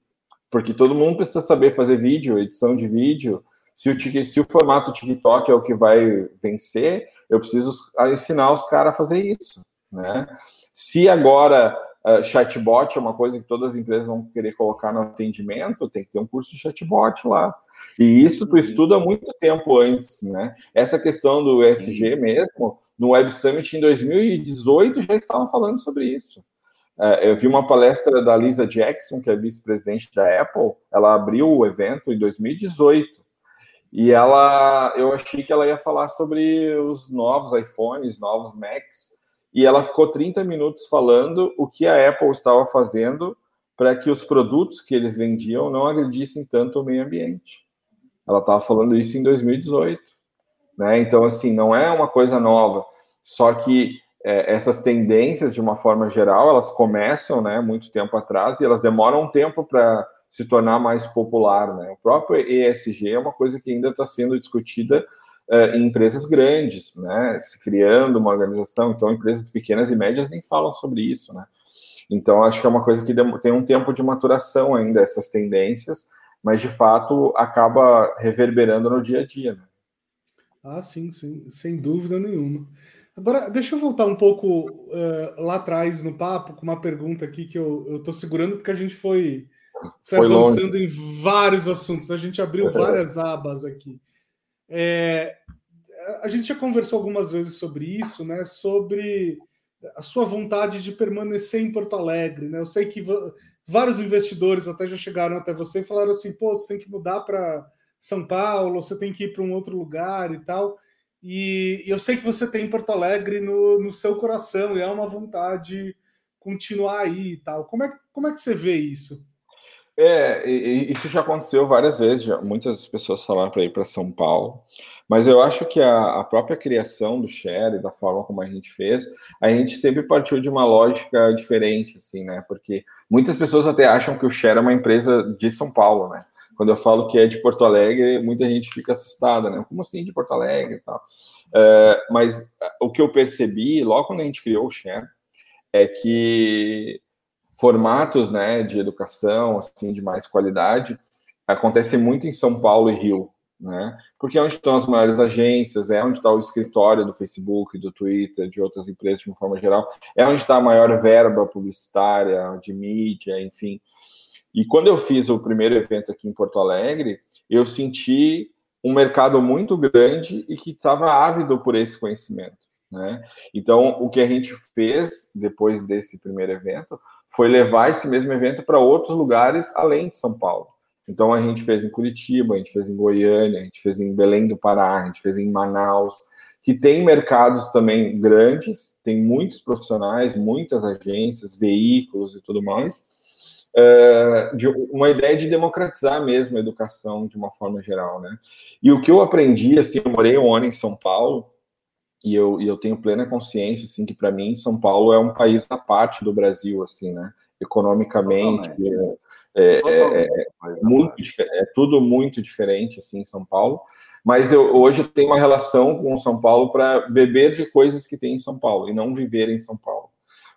Speaker 2: porque todo mundo precisa saber fazer vídeo, edição de vídeo. Se o, se o formato TikTok é o que vai vencer, eu preciso ensinar os caras a fazer isso, né? Se agora Uh, chatbot é uma coisa que todas as empresas vão querer colocar no atendimento, tem que ter um curso de chatbot lá. E isso tu estuda muito tempo antes, né? Essa questão do ESG mesmo, no Web Summit em 2018 já estavam falando sobre isso. Uh, eu vi uma palestra da Lisa Jackson, que é vice-presidente da Apple, ela abriu o evento em 2018. E ela, eu achei que ela ia falar sobre os novos iPhones, novos Macs, e ela ficou 30 minutos falando o que a Apple estava fazendo para que os produtos que eles vendiam não agredissem tanto o meio ambiente. Ela estava falando isso em 2018. Né? Então, assim, não é uma coisa nova. Só que é, essas tendências, de uma forma geral, elas começam né, muito tempo atrás e elas demoram um tempo para se tornar mais popular. Né? O próprio ESG é uma coisa que ainda está sendo discutida uh, em empresas grandes, né? Se criando uma organização. Então, empresas pequenas e médias nem falam sobre isso, né? Então, acho que é uma coisa que tem um tempo de maturação ainda, essas tendências, mas de fato acaba reverberando no dia a dia, né?
Speaker 1: Ah, sim, sim, sem dúvida nenhuma. Agora, deixa eu voltar um pouco uh, lá atrás no papo com uma pergunta aqui que eu estou segurando, porque a gente foi, foi, foi avançando longe. em vários assuntos, a gente abriu várias abas aqui. É, a gente já conversou algumas vezes sobre isso, né? Sobre a sua vontade de permanecer em Porto Alegre, né? Eu sei que vários investidores até já chegaram até você e falaram assim: pô, você tem que mudar para São Paulo, você tem que ir para um outro lugar e tal. E, eu sei que você tem Porto Alegre no, no seu coração e é uma vontade continuar aí e tal. Como é, como é que você vê isso?
Speaker 2: É, isso já aconteceu várias vezes. Já, muitas pessoas falaram para ir para São Paulo, mas eu acho que a, a, própria criação do Share, da forma como a gente fez, a gente sempre partiu de uma lógica diferente, assim, né? Porque muitas pessoas até acham que o Share é uma empresa de São Paulo, né? Quando eu falo que é de Porto Alegre, muita gente fica assustada, né? Como assim de Porto Alegre e tal? É, mas o que eu percebi logo quando a gente criou o Share é que formatos né, de educação assim de mais qualidade acontecem muito em São Paulo e Rio, né? Porque é onde estão as maiores agências, é onde está o escritório do Facebook, do Twitter, de outras empresas de uma forma geral, é onde está a maior verba publicitária, de mídia, enfim. E quando eu fiz o primeiro evento aqui em Porto Alegre, eu senti um mercado muito grande e que estava ávido por esse conhecimento. Né? Então, o que a gente fez depois desse primeiro evento foi levar esse mesmo evento para outros lugares além de São Paulo. Então a gente fez em Curitiba, a gente fez em Goiânia, a gente fez em Belém do Pará, a gente fez em Manaus, que tem mercados também grandes, tem muitos profissionais, muitas agências, veículos e tudo mais. É, de uma ideia de democratizar mesmo a educação de uma forma geral, né? E o que eu aprendi, assim, eu morei um ano em São Paulo e eu, e eu tenho plena consciência, assim, que para mim São Paulo é um país à parte do Brasil, assim, né? Economicamente, é, é, é, muito, é tudo muito diferente, assim, em São Paulo. Mas eu hoje tenho uma relação com São Paulo para beber de coisas que tem em São Paulo e não viver em São Paulo.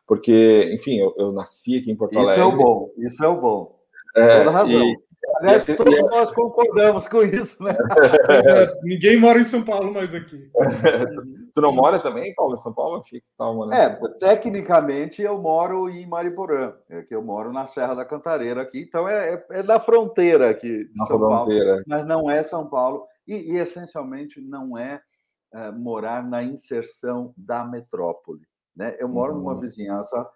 Speaker 2: Porque, enfim, eu, eu nasci aqui em Porto Alegre.
Speaker 3: Isso é o bom, isso é o bom. É, Toda razão. E, Aliás, todos nós concordamos com isso, né?
Speaker 1: É, ninguém mora em São Paulo mais aqui.
Speaker 2: tu não mora também, Paulo, em São Paulo? Achei que
Speaker 3: tava morando. É, tecnicamente eu moro em Mariporã, é que eu moro na Serra da Cantareira aqui, então é, é, é da fronteira aqui de na São fronteira. Paulo, mas não é São Paulo e, e essencialmente não é, é, morar na inserção da metrópole. Né? Eu moro uhum. numa vizinhança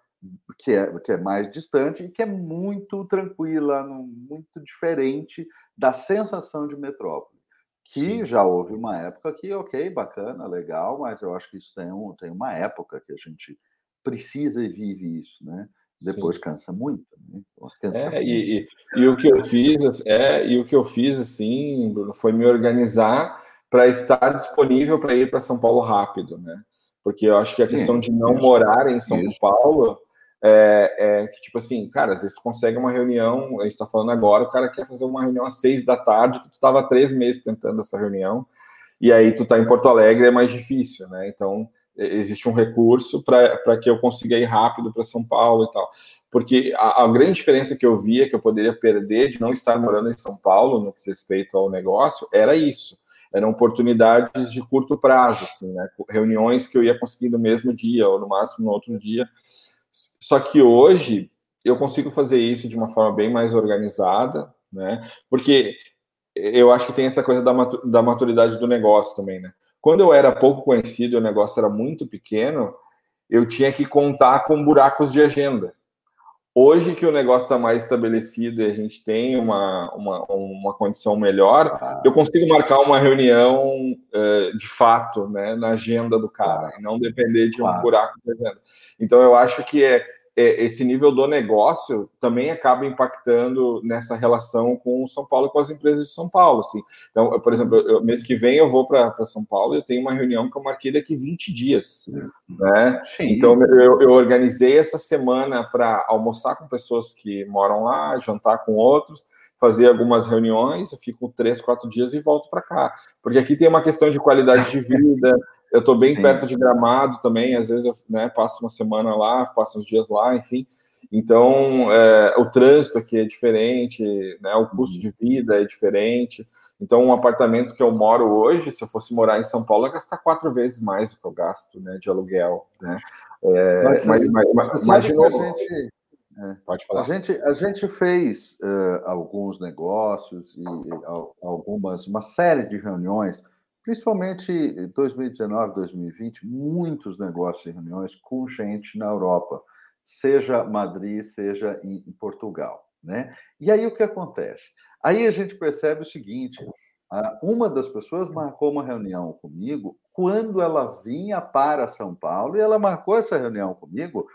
Speaker 3: que é, que é mais distante e que é muito tranquila, muito diferente da sensação de metrópole. Que Sim. já houve uma época que, ok, bacana, legal, mas eu acho que isso tem, um, tem uma época que a gente precisa e vive isso, né? Depois Sim. cansa muito. Né?
Speaker 2: Cansa é, muito. E, e, e, o que eu fiz, é, e o que eu fiz assim, Bruno, foi me organizar para estar disponível para ir para São Paulo rápido, né? Porque eu acho que a questão Sim, de não morar em São isso. Paulo é, é, que, tipo assim, cara, às vezes tu consegue uma reunião, a gente tá falando agora, o cara quer fazer uma reunião às seis da tarde, que tu tava três meses tentando essa reunião, e aí tu tá em Porto Alegre, é mais difícil, né? Então, existe um recurso para que eu consiga ir rápido para São Paulo e tal. Porque a, a, grande diferença que eu via que eu poderia perder de não estar morando em São Paulo, no que se respeita ao negócio, era isso. Eram oportunidades de curto prazo, assim, né? Reuniões que eu ia conseguir no mesmo dia, ou no máximo no outro dia. Só que hoje eu consigo fazer isso de uma forma bem mais organizada, né? Porque eu acho que tem essa coisa da maturidade do negócio também, né? Quando eu era pouco conhecido e o negócio era muito pequeno, eu tinha que contar com buracos de agenda. Hoje que o negócio está mais estabelecido e a gente tem uma, uma, uma condição melhor, ah. eu consigo marcar uma reunião uh, de fato né, na agenda do cara, ah. e não depender de um buraco de agenda. Então, eu acho que é, esse nível do negócio também acaba impactando nessa relação com o São Paulo e com as empresas de São Paulo. Assim. Então, eu, por exemplo, eu, mês que vem eu vou para São Paulo e eu tenho uma reunião que eu marquei daqui 20 dias. Né? Então, eu, eu organizei essa semana para almoçar com pessoas que moram lá, jantar com outros, fazer algumas reuniões, eu fico três, quatro dias e volto para cá. Porque aqui tem uma questão de qualidade de vida. Eu estou bem Sim. perto de Gramado também, às vezes eu né, passo uma semana lá, passo uns dias lá, enfim. Então, é, o trânsito aqui é diferente, né, o custo de vida é diferente. Então, um apartamento que eu moro hoje, se eu fosse morar em São Paulo, ia gastar quatro vezes mais do que eu gasto né, de aluguel. Né? É,
Speaker 3: mas, mas, mas, mas, mas de novo, a gente, é, pode falar. A gente, a gente fez uh, alguns negócios e uh, algumas, uma série de reuniões principalmente 2019, 2020, muitos negócios e reuniões com gente na Europa, seja Madrid, seja em, Portugal, né? E aí o que acontece? Aí a gente percebe o seguinte: uma das pessoas marcou uma reunião comigo quando ela vinha para São Paulo e ela marcou essa reunião comigo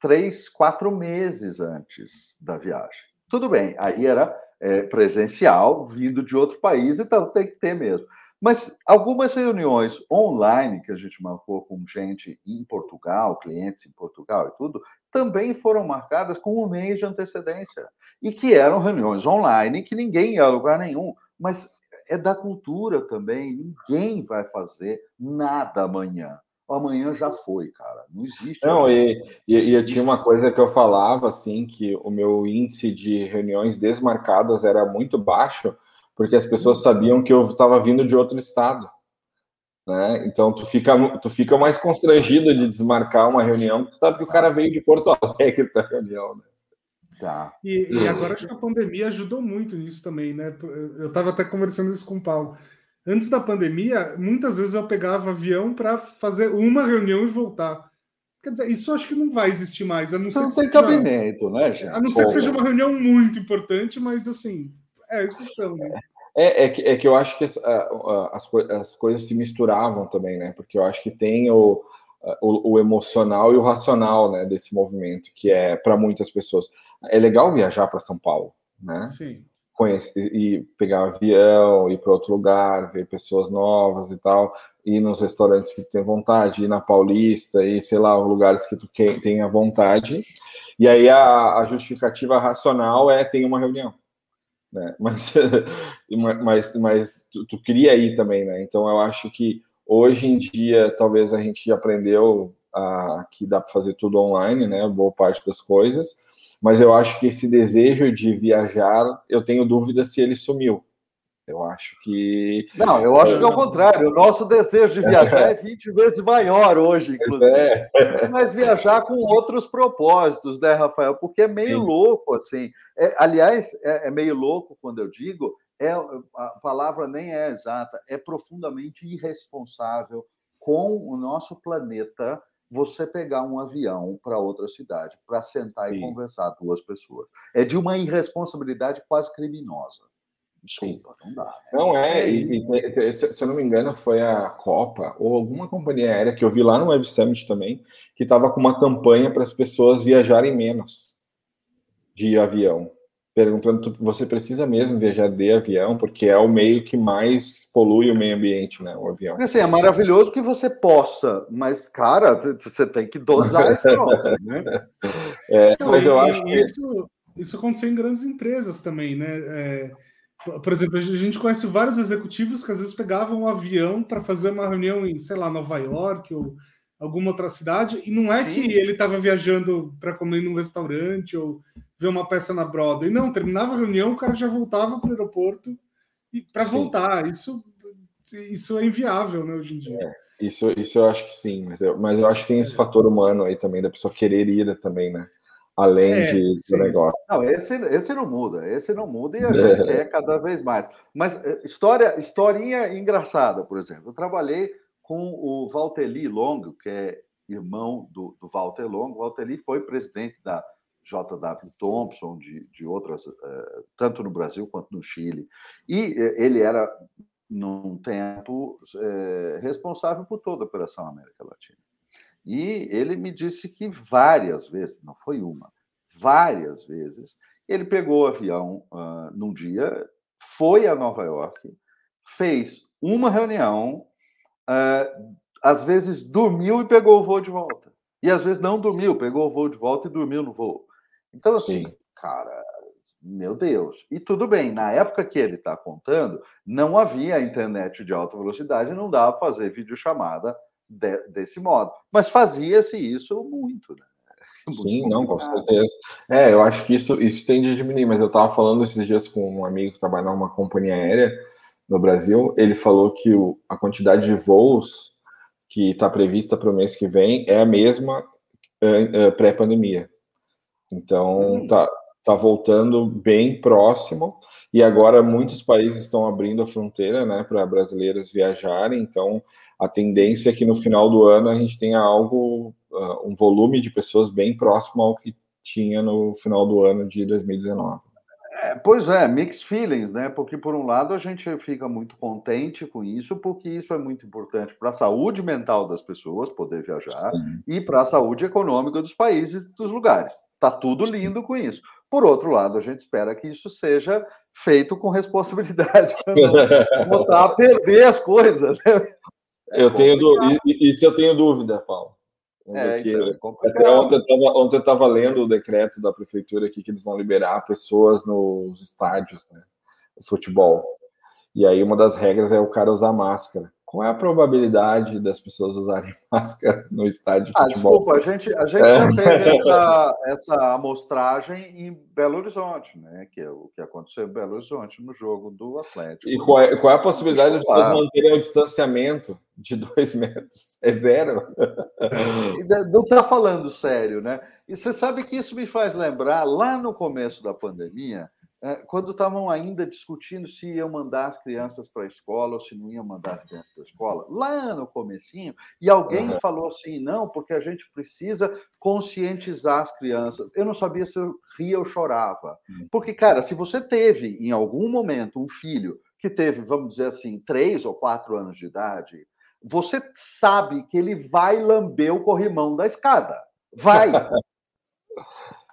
Speaker 3: três, quatro meses antes da viagem. Tudo bem, aí era é, presencial, vindo de outro país, então tem que ter mesmo. Mas algumas reuniões online que a gente marcou com gente em Portugal, clientes em Portugal e tudo, também foram marcadas com um mês de antecedência. E que eram reuniões online que ninguém ia a lugar nenhum. Mas é da cultura também. Ninguém vai fazer nada amanhã. Amanhã já foi, cara. Não existe.
Speaker 2: Não, e, e, e, eu tinha uma coisa que eu falava, assim, que o meu índice de reuniões desmarcadas era muito baixo, porque as pessoas sabiam que eu estava vindo de outro estado. Né? Então tu fica, tu fica mais constrangido de desmarcar uma reunião, porque tu sabe que o cara veio de Porto Alegre para a reunião. Né?
Speaker 1: Tá. E, e, agora acho que a pandemia ajudou muito nisso também, né? Eu estava até conversando isso com o Paulo. Antes da pandemia, muitas vezes eu pegava avião para fazer uma reunião e voltar. Quer dizer, isso acho que não vai existir mais. A não,
Speaker 3: não
Speaker 1: ser
Speaker 3: tem cabimento, né, gente?
Speaker 1: A não ser que seja uma reunião muito importante, mas assim, é exceção, né?
Speaker 2: É, é, que, é que eu acho que as, as, as coisas se misturavam também, né? Porque eu acho que tem o, o, o emocional e o racional né, desse movimento, que é para muitas pessoas. É legal viajar para São Paulo, né?
Speaker 1: Sim.
Speaker 2: Conhecer, e pegar um avião, ir para outro lugar, ver pessoas novas e tal, ir nos restaurantes que tu tem vontade, ir na Paulista, e sei lá, lugares que tu tenha vontade. E aí a, a justificativa racional é tem uma reunião né? Mas, mas, mas tu, tu queria ir também, né? Então eu acho que hoje em dia talvez a gente aprendeu a, que dá para fazer tudo online, né? Boa parte das coisas, mas eu acho que esse desejo de viajar, eu tenho dúvida se ele sumiu. Eu acho que.
Speaker 3: Não, eu acho que é o contrário. O nosso desejo de viajar é 20 vezes maior hoje, inclusive. É. Mas viajar com outros propósitos, né, Rafael? Porque é meio Sim. louco, assim. É, aliás, é, é, meio louco quando eu digo, é, a palavra nem é exata, é profundamente irresponsável com o nosso planeta você pegar um avião para outra cidade para sentar Sim. e conversar duas pessoas. É de uma irresponsabilidade quase criminosa. Desculpa, não dá. Né?
Speaker 2: Não é, e, e, se eu não me engano, foi a Copa ou alguma companhia aérea que eu vi lá no Web Summit também, que estava com uma campanha para as pessoas viajarem menos de avião. Perguntando, você precisa mesmo viajar de avião, porque é o meio que mais polui o meio ambiente, né? O avião.
Speaker 3: Assim, é maravilhoso que você possa, mas, cara, você tem que dosar esse troço, né?
Speaker 2: É, mas eu acho que.
Speaker 1: Isso, isso aconteceu em grandes empresas também, né? É por exemplo, a gente conhece vários executivos que às vezes pegavam um avião para fazer uma reunião em, sei lá, Nova York ou alguma outra cidade, e não é Sim. que ele estava viajando para comer num restaurante ou ver uma peça na Broadway. Não, terminava a reunião, o cara já voltava para o aeroporto para voltar. Isso, isso é inviável, né, hoje em dia. É,
Speaker 2: isso, isso eu acho que sim, mas eu, mas eu acho que tem esse é. fator humano aí também, da pessoa querer ir também, né? Além é, de, do negócio.
Speaker 3: Não, esse, esse não muda, esse não muda e a gente é. quer cada vez mais. Mas eh, história, historinha engraçada, por exemplo. Eu trabalhei com o Valteli Longo, que é irmão do, do Walter Longo. O Valteli foi presidente da JW Thompson, de, de outras, eh, tanto no Brasil quanto no Chile. E eh, ele era, num tempo, responsável por toda a Operação América Latina. E ele me disse que várias vezes, não foi uma, várias vezes, ele pegou o avião uh, num dia, foi a Nova York, fez uma reunião, uh, às vezes dormiu e pegou o voo de volta. E às vezes não dormiu, pegou o voo de volta e dormiu no voo. Então, assim, Sim. cara, meu Deus. E tudo bem, na época que ele está contando, não havia internet de alta velocidade, não dava para fazer videochamada de, desse modo. Mas fazia-se isso muito, né?
Speaker 2: Sim, não, com certeza. É, eu acho que isso, isso tende a diminuir, mas eu estava falando esses dias com um amigo que trabalha numa companhia aérea no Brasil, ele falou que o, a quantidade de voos que está prevista para o mês que vem é a mesma é, é, pré-pandemia. Então, hum. tá, tá voltando bem próximo, e agora muitos países estão abrindo a fronteira né, para brasileiros viajarem, então a tendência é que no final do ano a gente tenha algo, uh, um volume de pessoas bem próximo ao que tinha no final do ano de 2019.
Speaker 3: É, pois é, mixed feelings, né? Porque, por um lado, a gente fica muito contente com isso, porque isso é muito importante para a saúde mental das pessoas poder viajar Sim. e para a saúde econômica dos países e dos lugares. Tá tudo lindo com isso. Por outro lado, a gente espera que isso seja feito com responsabilidade, para não botar a perder as coisas. Né?
Speaker 2: É eu tenho isso eu tenho dúvida, Paulo. É, então, é até ontem eu estava lendo o decreto da prefeitura aqui que eles vão liberar pessoas nos estádios, né? Futebol. E aí uma das regras é o cara usar máscara. Qual é a probabilidade das pessoas usarem máscara no estádio de ah, futebol?
Speaker 3: Desculpa, a gente, a gente é. já teve essa, essa amostragem em Belo Horizonte, né? Que é o que aconteceu em Belo Horizonte no jogo do Atlético.
Speaker 2: E qual é, qual é a possibilidade das pessoas manterem o distanciamento de dois metros? É zero.
Speaker 3: Não está falando sério, né? E você sabe que isso me faz lembrar, lá no começo da pandemia, quando estavam ainda discutindo se iam mandar as crianças para a escola ou se não iam mandar as crianças para a escola, lá no comecinho, e alguém uhum. falou assim, não, porque a gente precisa conscientizar as crianças. Eu não sabia se eu ria ou chorava. Uhum. Porque, cara, se você teve, em algum momento, um filho que teve, vamos dizer assim, três ou quatro anos de idade, você sabe que ele vai lamber o corrimão da escada. Vai!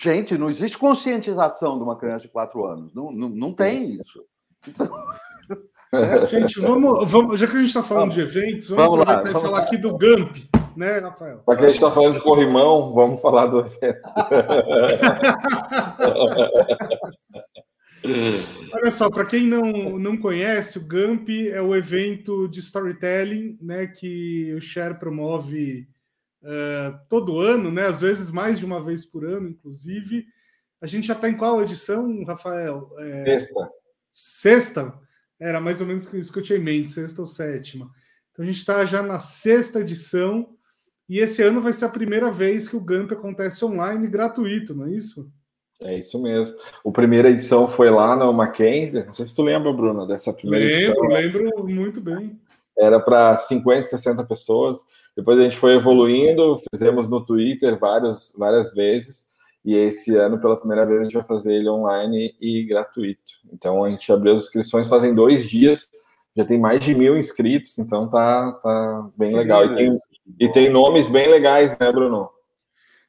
Speaker 3: Gente, não existe conscientização de uma criança de quatro anos. Não, não, não tem isso. Então...
Speaker 1: É, gente, vamos, vamos, já que a gente está falando vamos, de eventos, vamos, vamos aproveitar lá, e falar lá. aqui do GAMP, né, Rafael?
Speaker 2: Já que a gente está falando de corrimão, vamos falar do evento.
Speaker 1: Olha só, para quem não, não conhece, o GAMP é o evento de storytelling né, que o Share promove uh, todo ano, né? Às vezes mais de uma vez por ano, inclusive. A gente já está em qual edição, Rafael?
Speaker 2: É... Sexta.
Speaker 1: Sexta? Era mais ou menos isso que eu tinha em mente, sexta ou sétima. Então a gente está já na sexta edição e esse ano vai ser a primeira vez que o GAMP acontece online gratuito, não é isso?
Speaker 2: É isso mesmo. A primeira edição foi lá no Mackenzie. Não sei se tu lembra, Bruno, dessa primeira
Speaker 1: lembro,
Speaker 2: edição.
Speaker 1: Lembro, lembro muito bem.
Speaker 2: Era para 50, 60 pessoas. Depois a gente foi evoluindo, fizemos no Twitter várias, várias vezes, e esse ano, pela primeira vez, a gente vai fazer ele online e gratuito. Então a gente abriu as inscrições fazem dois dias, já tem mais de mil inscritos, então tá, tá bem legal. E tem, e tem nomes bem legais, né, Bruno?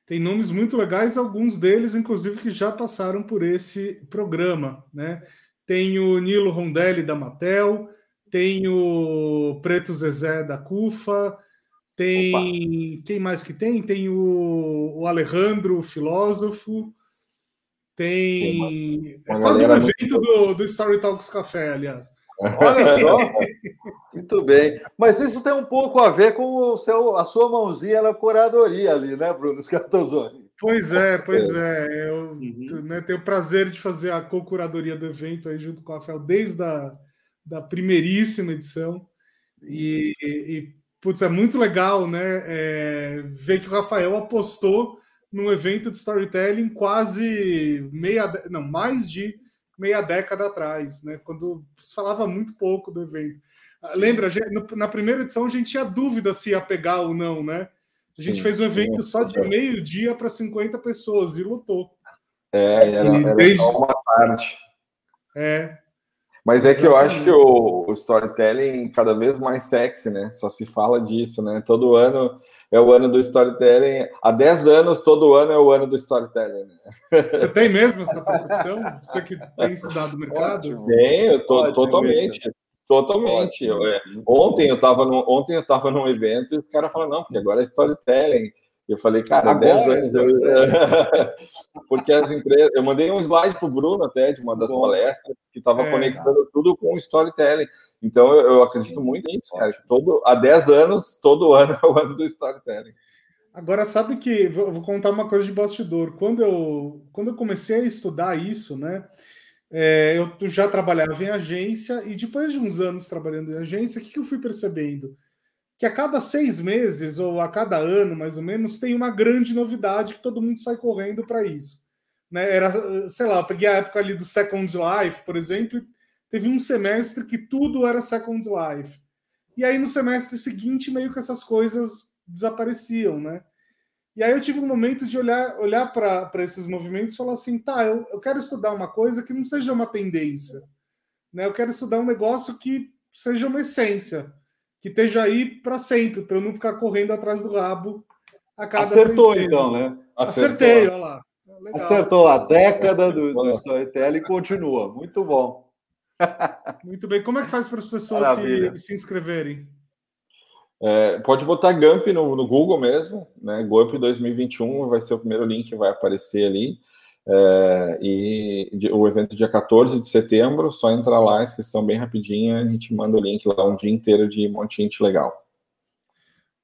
Speaker 1: Tem nomes muito legais, alguns deles, inclusive, que já passaram por esse programa, né? Tem o Nilo Rondelli da Matel, tem o Preto Zezé da CUFA, tem. Opa. Quem mais que tem? Tem o, o Alejandro, o filósofo. Tem. Uma, uma é quase um evento muito... do, do Story Talks Café, aliás.
Speaker 3: Olha só. Muito bem. Mas isso tem um pouco a ver com o seu, a sua mãozinha na curadoria ali, né, Bruno Scartozoni?
Speaker 1: Pois é, pois é. Eu uhum. né, tenho o prazer de fazer a co-curadoria do evento aí junto com o Rafael desde a da primeiríssima edição. E, e putz, é muito legal, né? É, ver que o Rafael apostou num evento de storytelling quase meia, não, mais de meia década atrás, né? Quando se falava muito pouco do evento. Ah, lembra, na primeira edição a gente tinha dúvida se ia pegar ou não, né? A gente sim, fez um evento sim, só de meio-dia para 50 pessoas e lotou.
Speaker 2: É, era, era desde... só uma parte.
Speaker 1: É,
Speaker 2: mas é que eu acho que o, o, storytelling cada vez mais sexy, né? Só se fala disso, né? Todo ano é o ano do storytelling. Há 10 anos, todo ano é o ano do storytelling.
Speaker 1: Né? Você tem mesmo essa percepção? Você que tem estudado o mercado?
Speaker 2: Tenho, to, totalmente. Isso. Totalmente. Eu, é, ontem eu estava ontem eu estava num evento e os caras falaram, não, porque agora é storytelling. Eu falei, cara, Agora, 10 anos. Eu... Porque as empresas. Eu mandei um slide para o Bruno até, de uma das Bom, palestras, que estava é, conectando cara. tudo com o storytelling. Então eu, eu acredito muito nisso, cara. Todo, há 10 anos, todo ano é o ano do storytelling.
Speaker 1: Agora, sabe que. Vou, vou contar uma coisa de bastidor. Quando eu, quando eu comecei a estudar isso, né? É, eu já trabalhava em agência e depois de uns anos trabalhando em agência, o que, que eu fui percebendo? Que a cada seis meses ou a cada ano, mais ou menos, tem uma grande novidade que todo mundo sai correndo para isso. Né? Era, sei lá, peguei a época ali do Second Life, por exemplo, teve um semestre que tudo era Second Life. E aí no semestre seguinte, meio que essas coisas desapareciam, né? E aí eu tive um momento de olhar, olhar para esses movimentos e falar assim, tá, eu, eu quero estudar uma coisa que não seja uma tendência. Né? Eu quero estudar um negócio que seja uma essência que esteja aí para sempre, para eu não ficar correndo atrás do rabo
Speaker 3: a cada Acertou, então, né?
Speaker 1: Acertou. Acertei, olha lá.
Speaker 3: Legal. Acertou a década do, do storytelling e continua. Muito bom.
Speaker 1: Muito bem. Como é que faz para as pessoas se, se, inscreverem?
Speaker 2: É, pode botar GUMP no, no, Google mesmo, né? GUMP 2021 vai ser o primeiro link que vai aparecer ali. É, e o evento dia 14 de setembro, só entrar lá, inscrição bem rapidinha, a gente manda o link lá um dia inteiro de monte legal.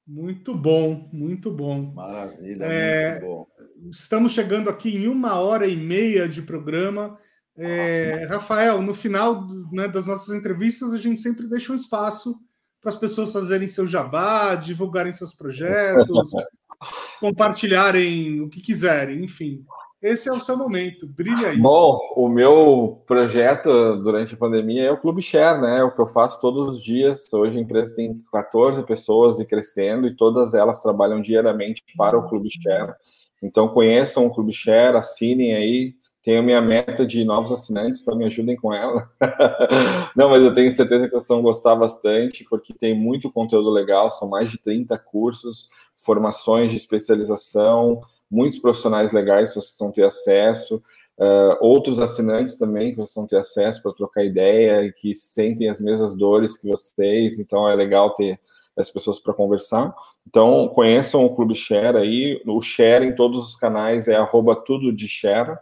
Speaker 1: Muito bom, muito bom.
Speaker 3: Maravilha, é, muito bom.
Speaker 1: Estamos chegando aqui em uma hora e meia de programa. É, Rafael, no final né, das nossas entrevistas, a gente sempre deixa um espaço para as pessoas fazerem seu jabá, divulgarem seus projetos, compartilharem o que quiserem, enfim. Esse é o seu momento. Brilha aí.
Speaker 2: Bom, o meu projeto durante a pandemia é o Clube Share, né? É o que eu faço todos os dias. Hoje a empresa tem 14 pessoas e crescendo, e todas elas trabalham diariamente para o Clube Share. Então conheçam o Clube Share, assinem aí. Tenho minha meta de novos assinantes, então me ajudem com ela. Não, mas eu tenho certeza que vocês vão gostar bastante, porque tem muito conteúdo legal, são mais de 30 cursos, formações de especialização, muitos profissionais legais que vocês vão ter acesso, uh, outros assinantes também que vocês vão ter acesso para trocar ideia e que sentem as mesmas dores que vocês, então é legal ter as pessoas para conversar. Então, conheçam o Clube Share aí, o Share em todos os canais é arroba tudo de share,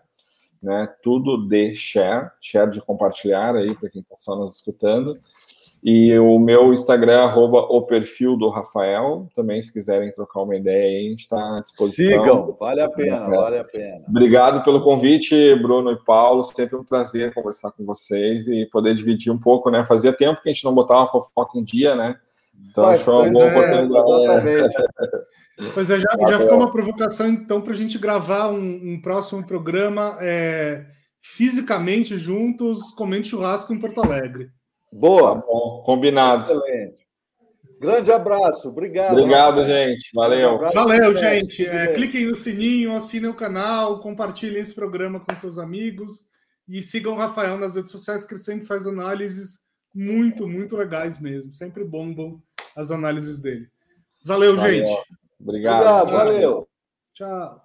Speaker 2: né? Tudo de share, share de compartilhar aí para quem está só nos escutando. E o meu Instagram, arroba o perfil do Rafael. Também, se quiserem trocar uma ideia aí, a gente está à disposição.
Speaker 3: Sigam, vale a pena, é. vale a pena.
Speaker 2: Obrigado pelo convite, Bruno e Paulo. Sempre um prazer conversar com vocês e poder dividir um pouco, né? Fazia tempo que a gente não botava fofoca em dia, né? Então, Mas, foi uma boa é, oportunidade. Exatamente.
Speaker 1: Pois é, já, já ficou uma provocação, então, para a gente gravar um, um próximo programa é, fisicamente juntos, comendo churrasco em Porto Alegre.
Speaker 2: Boa. Tá bom, combinado.
Speaker 3: Excelente. Grande abraço, obrigado.
Speaker 2: Obrigado, Rafael. gente. Valeu.
Speaker 1: Valeu, gente. É, cliquem no sininho, assinem o canal, compartilhem esse programa com seus amigos e sigam o Rafael nas redes sociais, que ele sempre faz análises muito, muito legais mesmo. Sempre bombam as análises dele. Valeu, Valeu. gente.
Speaker 2: Obrigado. Obrigado
Speaker 3: valeu.
Speaker 1: Tchau.